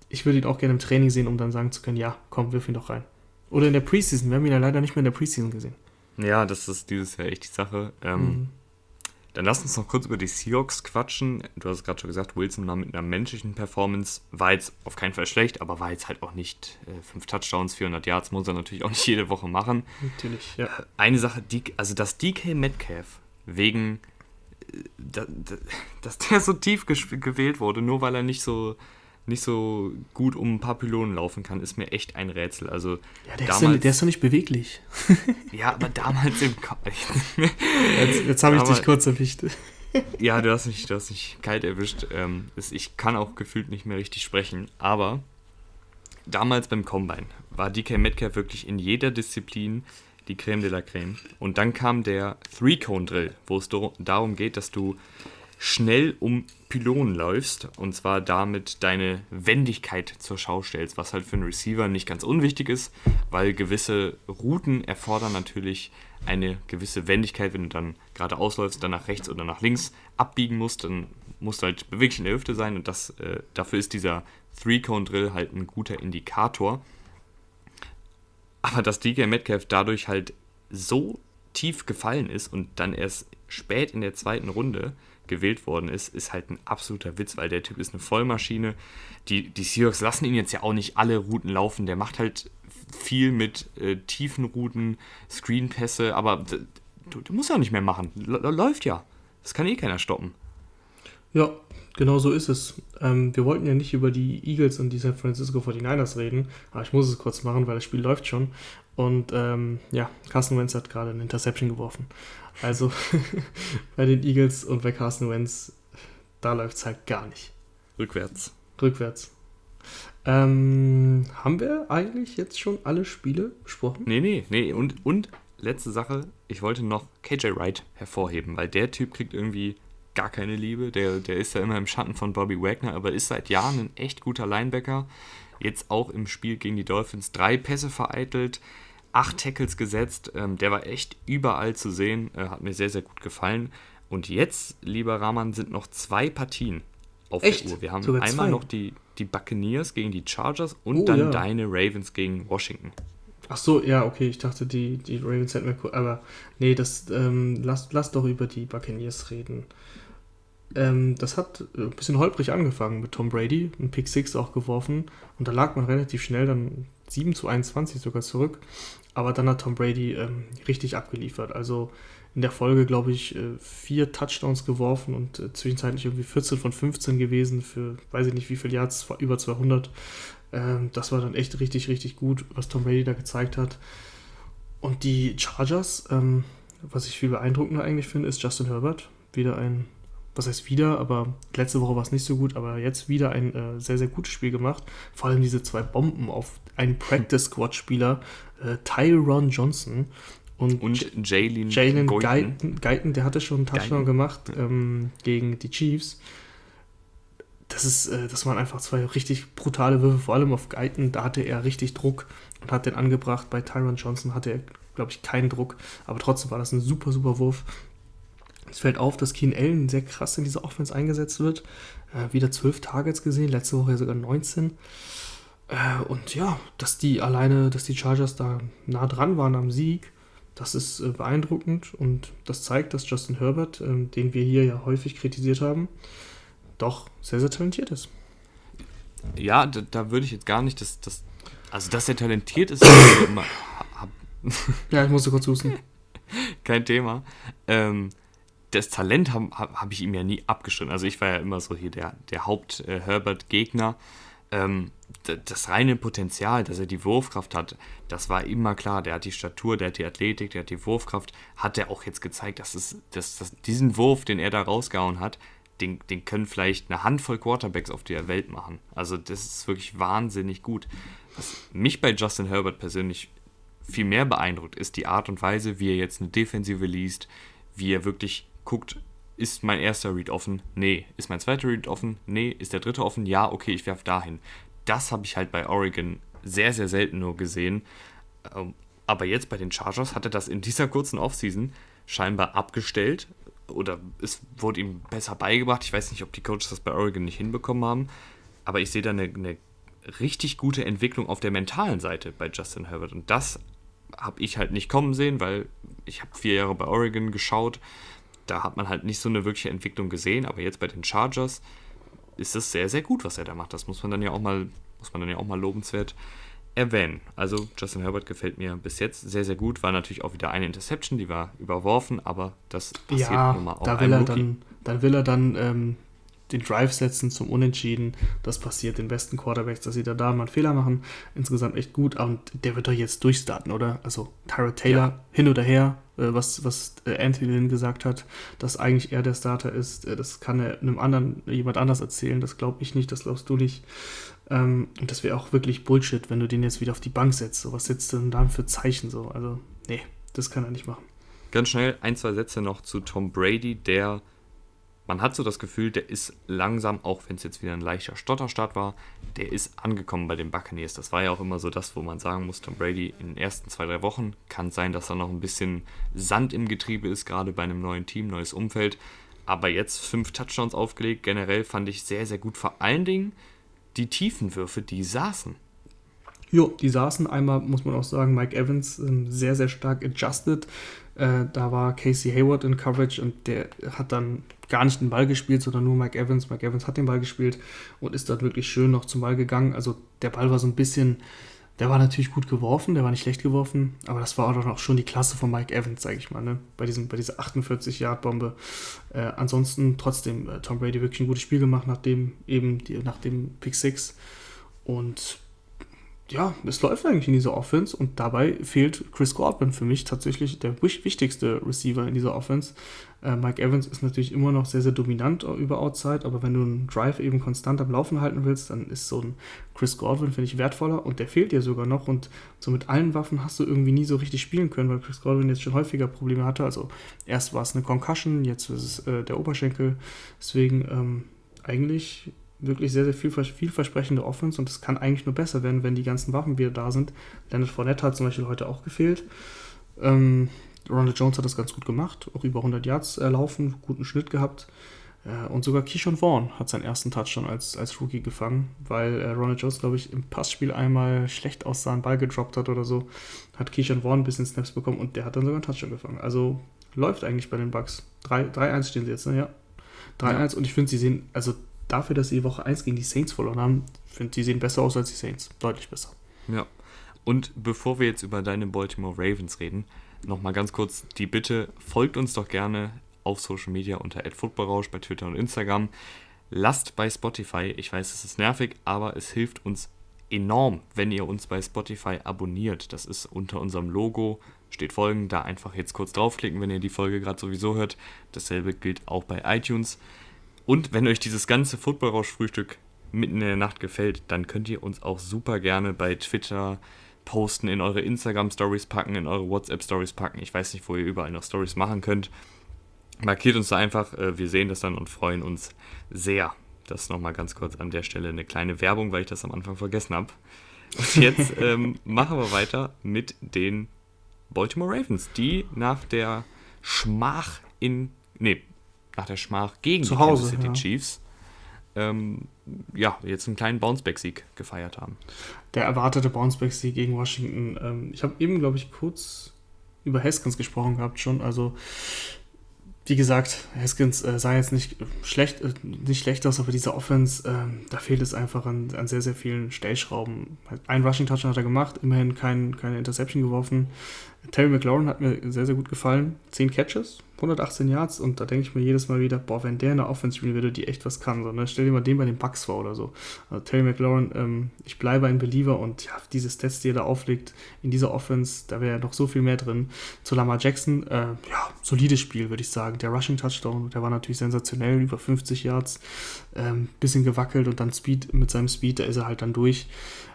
ich würde ihn auch gerne im Training sehen, um dann sagen zu können: Ja, komm, wirf ihn doch rein. Oder in der Preseason. Wir haben ihn ja leider nicht mehr in der Preseason gesehen. Ja, das ist dieses Jahr echt die Sache. Ähm, mhm. Dann lass uns noch kurz über die Seahawks quatschen. Du hast es gerade schon gesagt, Wilson war mit einer menschlichen Performance, war jetzt auf keinen Fall schlecht, aber war jetzt halt auch nicht äh, fünf Touchdowns, 400 Yards, muss er natürlich auch nicht jede Woche machen. Natürlich, ja. Äh, eine Sache, die, also dass DK Metcalf wegen, äh, da, da, dass der so tief gewählt wurde, nur weil er nicht so nicht so gut um ein paar Pylonen laufen kann, ist mir echt ein Rätsel. Also ja, der, damals, ist ja, der ist doch nicht beweglich. ja, aber damals im Jetzt, jetzt habe ich dich kurz erwischt. ja, du hast mich, du hast mich kalt erwischt. Ähm, ich kann auch gefühlt nicht mehr richtig sprechen, aber damals beim Combine war DK Metcalf wirklich in jeder Disziplin die Creme de la Creme. Und dann kam der Three-Cone-Drill, wo es darum geht, dass du schnell um Pylonen läufst und zwar damit deine Wendigkeit zur Schau stellst, was halt für einen Receiver nicht ganz unwichtig ist, weil gewisse Routen erfordern natürlich eine gewisse Wendigkeit, wenn du dann gerade ausläufst, dann nach rechts oder nach links abbiegen musst, dann musst du halt beweglich in der Hüfte sein und das, äh, dafür ist dieser Three-Cone-Drill halt ein guter Indikator. Aber dass DK Metcalf dadurch halt so tief gefallen ist und dann erst spät in der zweiten Runde gewählt worden ist, ist halt ein absoluter Witz, weil der Typ ist eine Vollmaschine. Die, die Seahawks lassen ihn jetzt ja auch nicht alle Routen laufen. Der macht halt viel mit äh, tiefen Routen, Screenpässe, aber du, du musst ja nicht mehr machen. L läuft ja. Das kann eh keiner stoppen. Ja, genau so ist es. Ähm, wir wollten ja nicht über die Eagles und die San Francisco 49ers reden, aber ich muss es kurz machen, weil das Spiel läuft schon. Und ähm, ja, Carson Wentz hat gerade eine Interception geworfen. Also bei den Eagles und bei Carson Wentz, da läuft es halt gar nicht. Rückwärts. Rückwärts. Ähm, haben wir eigentlich jetzt schon alle Spiele besprochen? Nee, nee, nee. Und, und letzte Sache, ich wollte noch KJ Wright hervorheben, weil der Typ kriegt irgendwie gar keine Liebe. Der, der ist ja immer im Schatten von Bobby Wagner, aber ist seit Jahren ein echt guter Linebacker. Jetzt auch im Spiel gegen die Dolphins drei Pässe vereitelt, acht Tackles gesetzt. Ähm, der war echt überall zu sehen. Äh, hat mir sehr, sehr gut gefallen. Und jetzt, lieber Rahman, sind noch zwei Partien auf echt? der Uhr. Wir haben Sogar einmal zwei? noch die, die Buccaneers gegen die Chargers und oh, dann ja. deine Ravens gegen Washington. Ach so, ja, okay, ich dachte, die, die Ravens hätten wir aber nee, das, ähm, lass, lass doch über die Buccaneers reden. Ähm, das hat äh, ein bisschen holprig angefangen mit Tom Brady, ein Pick 6 auch geworfen und da lag man relativ schnell dann 7 zu 21 sogar zurück. Aber dann hat Tom Brady ähm, richtig abgeliefert. Also in der Folge, glaube ich, äh, vier Touchdowns geworfen und äh, zwischenzeitlich irgendwie 14 von 15 gewesen für, weiß ich nicht wie viel Yards, über 200. Ähm, das war dann echt richtig, richtig gut, was Tom Brady da gezeigt hat. Und die Chargers, ähm, was ich viel beeindruckender eigentlich finde, ist Justin Herbert. Wieder ein was heißt wieder, aber letzte Woche war es nicht so gut, aber jetzt wieder ein äh, sehr, sehr gutes Spiel gemacht. Vor allem diese zwei Bomben auf einen Practice-Squad-Spieler, äh, Tyron Johnson und, und Jalen Guyton. Guyton, der hatte schon einen Touchdown Guyton. gemacht ähm, gegen die Chiefs. Das, ist, äh, das waren einfach zwei richtig brutale Würfe, vor allem auf Guyton. Da hatte er richtig Druck und hat den angebracht. Bei Tyron Johnson hatte er glaube ich, keinen Druck. Aber trotzdem war das ein super, super Wurf. Es fällt auf, dass Keen Allen sehr krass in dieser Offense eingesetzt wird. Äh, wieder 12 Targets gesehen, letzte Woche sogar 19. Äh, und ja, dass die alleine, dass die Chargers da nah dran waren am Sieg, das ist äh, beeindruckend und das zeigt, dass Justin Herbert, ähm, den wir hier ja häufig kritisiert haben, doch sehr, sehr talentiert ist. Ja, da, da würde ich jetzt gar nicht, das, das, also dass er talentiert ist, ja, ich musste kurz husten. Kein Thema. Ähm, das Talent habe hab ich ihm ja nie abgestritten. Also ich war ja immer so hier der, der Haupt-Herbert-Gegner. Äh, ähm, das reine Potenzial, dass er die Wurfkraft hat, das war immer klar. Der hat die Statur, der hat die Athletik, der hat die Wurfkraft. Hat er auch jetzt gezeigt, dass, es, dass, dass diesen Wurf, den er da rausgehauen hat, den, den können vielleicht eine Handvoll Quarterbacks auf der Welt machen. Also das ist wirklich wahnsinnig gut. Was mich bei Justin Herbert persönlich viel mehr beeindruckt, ist die Art und Weise, wie er jetzt eine Defensive liest, wie er wirklich guckt, ist mein erster Read offen? Nee. Ist mein zweiter Read offen? Nee. Ist der dritte offen? Ja, okay, ich werfe dahin. Das habe ich halt bei Oregon sehr, sehr selten nur gesehen. Ähm, aber jetzt bei den Chargers hat er das in dieser kurzen Offseason scheinbar abgestellt oder es wurde ihm besser beigebracht. Ich weiß nicht, ob die Coaches das bei Oregon nicht hinbekommen haben, aber ich sehe da eine, eine richtig gute Entwicklung auf der mentalen Seite bei Justin Herbert und das habe ich halt nicht kommen sehen, weil ich habe vier Jahre bei Oregon geschaut. Da hat man halt nicht so eine wirkliche Entwicklung gesehen, aber jetzt bei den Chargers ist es sehr, sehr gut, was er da macht. Das muss man dann ja auch mal, muss man dann ja auch mal lobenswert erwähnen. Also Justin Herbert gefällt mir bis jetzt sehr, sehr gut. War natürlich auch wieder eine Interception, die war überworfen, aber das passiert ja, nun mal auch da will er dann, dann will er dann ähm, den Drive setzen zum Unentschieden. Das passiert den besten Quarterbacks, dass sie da, da mal einen Fehler machen. Insgesamt echt gut. Und der wird doch jetzt durchstarten, oder? Also Tyra Taylor ja. hin oder her, äh, was, was äh, Anthony Lynn gesagt hat, dass eigentlich er der Starter ist. Äh, das kann er einem anderen, jemand anders erzählen. Das glaube ich nicht, das glaubst du nicht. Ähm, und das wäre auch wirklich Bullshit, wenn du den jetzt wieder auf die Bank setzt. So, was setzt du denn da für Zeichen so? Also, nee, das kann er nicht machen. Ganz schnell ein, zwei Sätze noch zu Tom Brady, der man hat so das Gefühl, der ist langsam, auch wenn es jetzt wieder ein leichter Stotterstart war, der ist angekommen bei den Buccaneers. Das war ja auch immer so das, wo man sagen muss, Tom Brady in den ersten zwei, drei Wochen kann sein, dass da noch ein bisschen Sand im Getriebe ist, gerade bei einem neuen Team, neues Umfeld. Aber jetzt fünf Touchdowns aufgelegt, generell fand ich sehr, sehr gut. Vor allen Dingen die Tiefenwürfe, die saßen. Jo, die saßen einmal, muss man auch sagen, Mike Evans ähm, sehr, sehr stark adjusted. Äh, da war Casey Hayward in Coverage und der hat dann gar nicht den Ball gespielt, sondern nur Mike Evans. Mike Evans hat den Ball gespielt und ist dann wirklich schön noch zum Ball gegangen. Also der Ball war so ein bisschen, der war natürlich gut geworfen, der war nicht schlecht geworfen, aber das war auch schon die Klasse von Mike Evans, sage ich mal, ne? bei, diesem, bei dieser 48-Yard-Bombe. Äh, ansonsten trotzdem äh, Tom Brady wirklich ein gutes Spiel gemacht, nachdem eben die, nach dem Pick 6 und ja, es läuft eigentlich in dieser Offense und dabei fehlt Chris Godwin für mich tatsächlich der wichtigste Receiver in dieser Offense. Äh, Mike Evans ist natürlich immer noch sehr, sehr dominant über Outside, aber wenn du einen Drive eben konstant am Laufen halten willst, dann ist so ein Chris Godwin, finde ich, wertvoller und der fehlt dir sogar noch und so mit allen Waffen hast du irgendwie nie so richtig spielen können, weil Chris Godwin jetzt schon häufiger Probleme hatte. Also erst war es eine Concussion, jetzt ist es äh, der Oberschenkel. Deswegen ähm, eigentlich wirklich sehr, sehr viel, vielversprechende Offense und es kann eigentlich nur besser werden, wenn die ganzen Waffen wieder da sind. Leonard Fournette hat zum Beispiel heute auch gefehlt. Ähm, Ronald Jones hat das ganz gut gemacht, auch über 100 Yards erlaufen, guten Schnitt gehabt. Äh, und sogar Keyshawn Vaughn hat seinen ersten Touchdown als, als Rookie gefangen, weil äh, Ronald Jones, glaube ich, im Passspiel einmal schlecht aussah, einen Ball gedroppt hat oder so. Hat Keyshawn Vaughn ein bisschen Snaps bekommen und der hat dann sogar einen Touchdown gefangen. Also läuft eigentlich bei den Bucks. 3-1 stehen sie jetzt, ne? Ja. 3-1 ja. und ich finde, sie sehen, also dafür, dass sie Woche 1 gegen die Saints verloren haben, finde sie sehen besser aus als die Saints. Deutlich besser. Ja. Und bevor wir jetzt über deine Baltimore Ravens reden, nochmal ganz kurz die Bitte, folgt uns doch gerne auf Social Media unter @footballrausch bei Twitter und Instagram. Lasst bei Spotify, ich weiß, es ist nervig, aber es hilft uns enorm, wenn ihr uns bei Spotify abonniert. Das ist unter unserem Logo, steht folgen, da einfach jetzt kurz draufklicken, wenn ihr die Folge gerade sowieso hört. Dasselbe gilt auch bei iTunes. Und wenn euch dieses ganze Footballrausch-Frühstück mitten in der Nacht gefällt, dann könnt ihr uns auch super gerne bei Twitter posten, in eure Instagram-Stories packen, in eure WhatsApp-Stories packen. Ich weiß nicht, wo ihr überall noch Stories machen könnt. Markiert uns da einfach, äh, wir sehen das dann und freuen uns sehr. Das nochmal ganz kurz an der Stelle eine kleine Werbung, weil ich das am Anfang vergessen habe. Und jetzt ähm, machen wir weiter mit den Baltimore Ravens, die nach der Schmach in, nee, nach der Schmach gegen Zu die Hause, Kansas City ja. Chiefs, ähm, ja, jetzt einen kleinen Bounceback-Sieg gefeiert haben. Der erwartete Bounceback-Sieg gegen Washington. Ähm, ich habe eben, glaube ich, kurz über Haskins gesprochen gehabt schon. Also, wie gesagt, Haskins äh, sah jetzt nicht schlecht, äh, nicht schlecht aus, aber diese Offense, ähm, da fehlt es einfach an, an sehr, sehr vielen Stellschrauben. Ein Rushing-Touchdown hat er gemacht, immerhin kein, keine Interception geworfen. Terry McLaurin hat mir sehr, sehr gut gefallen. 10 Catches, 118 Yards und da denke ich mir jedes Mal wieder, boah, wenn der in der Offense spielen würde, die echt was kann. So, ne? Stell dir mal den bei den Bucks vor oder so. Also Terry McLaurin, ähm, ich bleibe ein Believer und ja, diese Stats, die er da auflegt in dieser Offense, da wäre noch so viel mehr drin. Zu Lamar Jackson, äh, ja, solides Spiel, würde ich sagen. Der Rushing Touchdown, der war natürlich sensationell, über 50 Yards, ähm, bisschen gewackelt und dann Speed, mit seinem Speed, da ist er halt dann durch.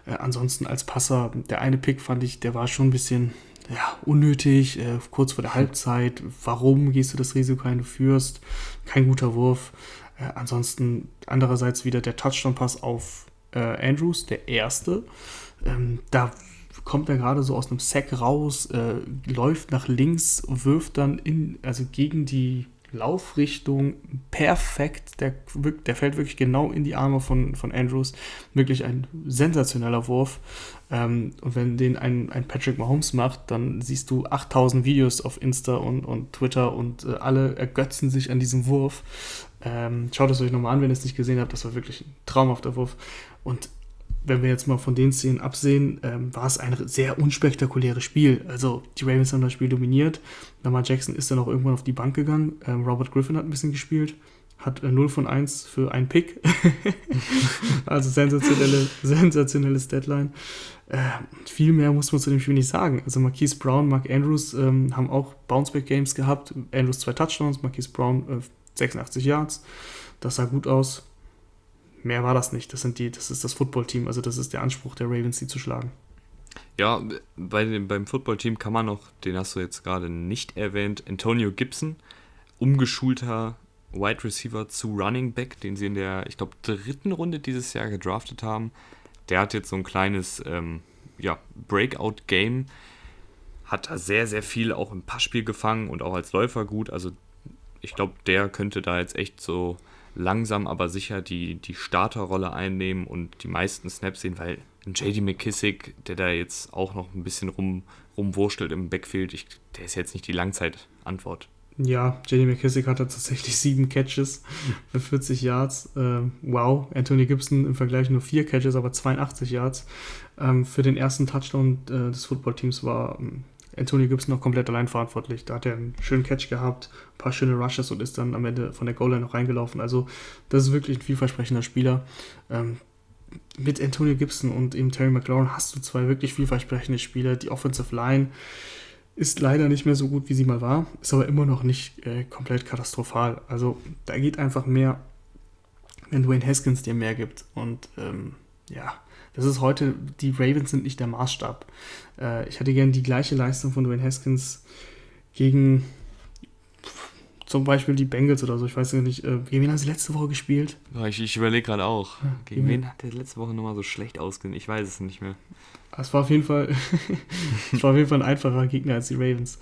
Äh, ansonsten als Passer, der eine Pick fand ich, der war schon ein bisschen ja, unnötig, äh, kurz vor der Halbzeit. Warum gehst du das Risiko ein, du führst? Kein guter Wurf. Äh, ansonsten andererseits wieder der Touchdown-Pass auf äh, Andrews, der erste. Ähm, da kommt er gerade so aus einem Sack raus, äh, läuft nach links, wirft dann in, also gegen die Laufrichtung perfekt. Der, der fällt wirklich genau in die Arme von, von Andrews. Wirklich ein sensationeller Wurf. Ähm, und wenn den ein, ein Patrick Mahomes macht, dann siehst du 8000 Videos auf Insta und, und Twitter und äh, alle ergötzen sich an diesem Wurf. Ähm, schaut es euch nochmal an, wenn ihr es nicht gesehen habt. Das war wirklich ein traumhafter Wurf. Und wenn wir jetzt mal von den Szenen absehen, ähm, war es ein sehr unspektakuläres Spiel. Also die Ravens haben das Spiel dominiert. Lamar Jackson ist dann auch irgendwann auf die Bank gegangen. Ähm, Robert Griffin hat ein bisschen gespielt. Hat äh, 0 von 1 für einen Pick. also sensationelle, sensationelles Deadline. Äh, viel mehr muss man zu dem Spiel nicht sagen. Also Marquise Brown, Mark Andrews ähm, haben auch Bounceback-Games gehabt. Andrews zwei Touchdowns, Marquise Brown äh, 86 Yards. Das sah gut aus. Mehr war das nicht. Das sind die, das ist das Football-Team. Also das ist der Anspruch der Ravens, die zu schlagen. Ja, bei dem, beim Footballteam kann man noch, den hast du jetzt gerade nicht erwähnt, Antonio Gibson, umgeschulter Wide Receiver zu Running Back, den sie in der, ich glaube, dritten Runde dieses Jahr gedraftet haben. Der hat jetzt so ein kleines ähm, ja, Breakout-Game, hat da sehr, sehr viel auch im Passspiel gefangen und auch als Läufer gut. Also ich glaube, der könnte da jetzt echt so langsam, aber sicher die, die Starterrolle einnehmen und die meisten Snaps sehen, weil JD McKissick, der da jetzt auch noch ein bisschen rum, rumwurschtelt im Backfield, ich, der ist jetzt nicht die Langzeitantwort. Ja, JD McKissick hatte tatsächlich sieben Catches für 40 Yards. Ähm, wow, Anthony Gibson im Vergleich nur vier Catches, aber 82 Yards. Ähm, für den ersten Touchdown äh, des Footballteams war ähm, Anthony Gibson noch komplett allein verantwortlich. Da hat er einen schönen Catch gehabt, ein paar schöne Rushes und ist dann am Ende von der Goal-Line noch reingelaufen. Also, das ist wirklich ein vielversprechender Spieler. Ähm, mit Antonio Gibson und eben Terry McLaurin hast du zwei wirklich vielversprechende Spieler. Die Offensive Line ist leider nicht mehr so gut, wie sie mal war, ist aber immer noch nicht äh, komplett katastrophal. Also da geht einfach mehr, wenn Dwayne Haskins dir mehr gibt. Und ähm, ja, das ist heute, die Ravens sind nicht der Maßstab. Äh, ich hätte gern die gleiche Leistung von Dwayne Haskins gegen zum Beispiel die Bengals oder so. Ich weiß ja nicht, äh, gegen wen haben sie letzte Woche gespielt? Ja, ich ich überlege gerade auch, gegen gegen- wen hat der letzte Woche nochmal so schlecht ausgesehen? Ich weiß es nicht mehr. Es war auf jeden Fall, es war auf jeden Fall ein einfacher Gegner als die Ravens.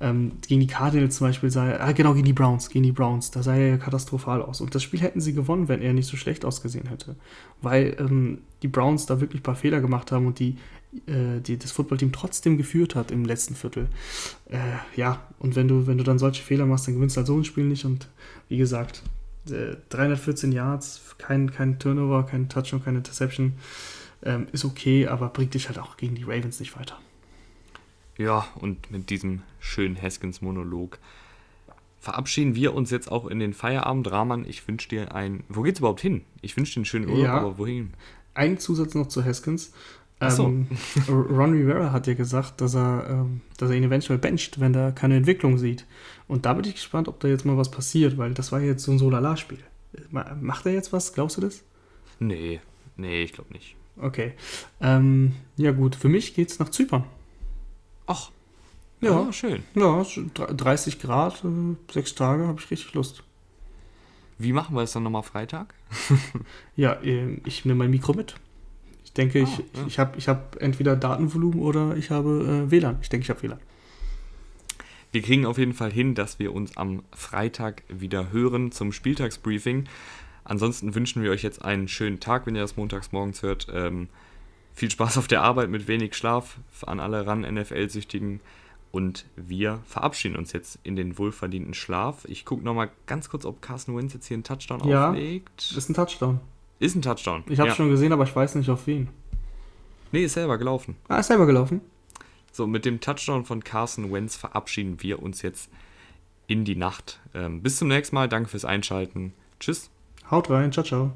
Ähm, gegen die Cardinals zum Beispiel sah er, ah genau, gegen die Browns, gegen die Browns, da sah er ja katastrophal aus. Und das Spiel hätten sie gewonnen, wenn er nicht so schlecht ausgesehen hätte. Weil ähm, die Browns da wirklich ein paar Fehler gemacht haben und die, die das Footballteam trotzdem geführt hat im letzten Viertel. Äh, ja, und wenn du, wenn du dann solche Fehler machst, dann gewinnst du halt so ein Spiel nicht. Und wie gesagt, äh, 314 Yards, kein, kein Turnover, kein Touchdown, keine Interception. Ähm, ist okay, aber bringt dich halt auch gegen die Ravens nicht weiter. Ja, und mit diesem schönen Haskins-Monolog verabschieden wir uns jetzt auch in den Feierabend. Rahman, ich wünsche dir ein. Wo geht's überhaupt hin? Ich wünsche dir einen schönen Urlaub, Ja. aber wohin? Ein Zusatz noch zu Haskins. Ach so. Ähm, Ron Rivera hat ja gesagt, dass er, ähm, dass er ihn eventuell bencht, wenn er keine Entwicklung sieht. Und da bin ich gespannt, ob da jetzt mal was passiert, weil das war jetzt so ein Solala-Spiel. Ma- Macht er jetzt was? Glaubst du das? Nee, nee, ich glaube nicht. Okay. Ähm, ja gut, für mich geht's nach Zypern. Ach, Ja. ja, schön. Ja, es ist dr- 30 Grad, äh, sechs Tage, habe ich richtig Lust. Wie machen wir es dann nochmal Freitag? Ja, ähm, ich nehme mein Mikro mit. Ich denke, Ah, ich, ja. ich habe ich hab entweder Datenvolumen oder ich habe äh, WLAN. Ich denke, ich habe WLAN. wir kriegen auf jeden Fall hin, dass wir uns am Freitag wieder hören zum Spieltagsbriefing. Ansonsten wünschen wir euch jetzt einen schönen Tag, wenn ihr das montags morgens hört. Ähm, viel Spaß auf der Arbeit mit wenig Schlaf an alle ran NFL-Süchtigen. Und wir verabschieden uns jetzt in den wohlverdienten Schlaf. Ich gucke nochmal ganz kurz, ob Carson Wentz jetzt hier einen Touchdown Ja. auflegt. Ist ein Touchdown. Ist ein Touchdown. Ich habe ja. schon gesehen, aber ich weiß nicht auf wen. Nee, ist selber gelaufen. Ah, ist selber gelaufen. So, mit dem Touchdown von Carson Wentz verabschieden wir uns jetzt in die Nacht. Ähm, bis zum nächsten Mal. Danke fürs Einschalten. Tschüss. Haut rein. Ciao, ciao.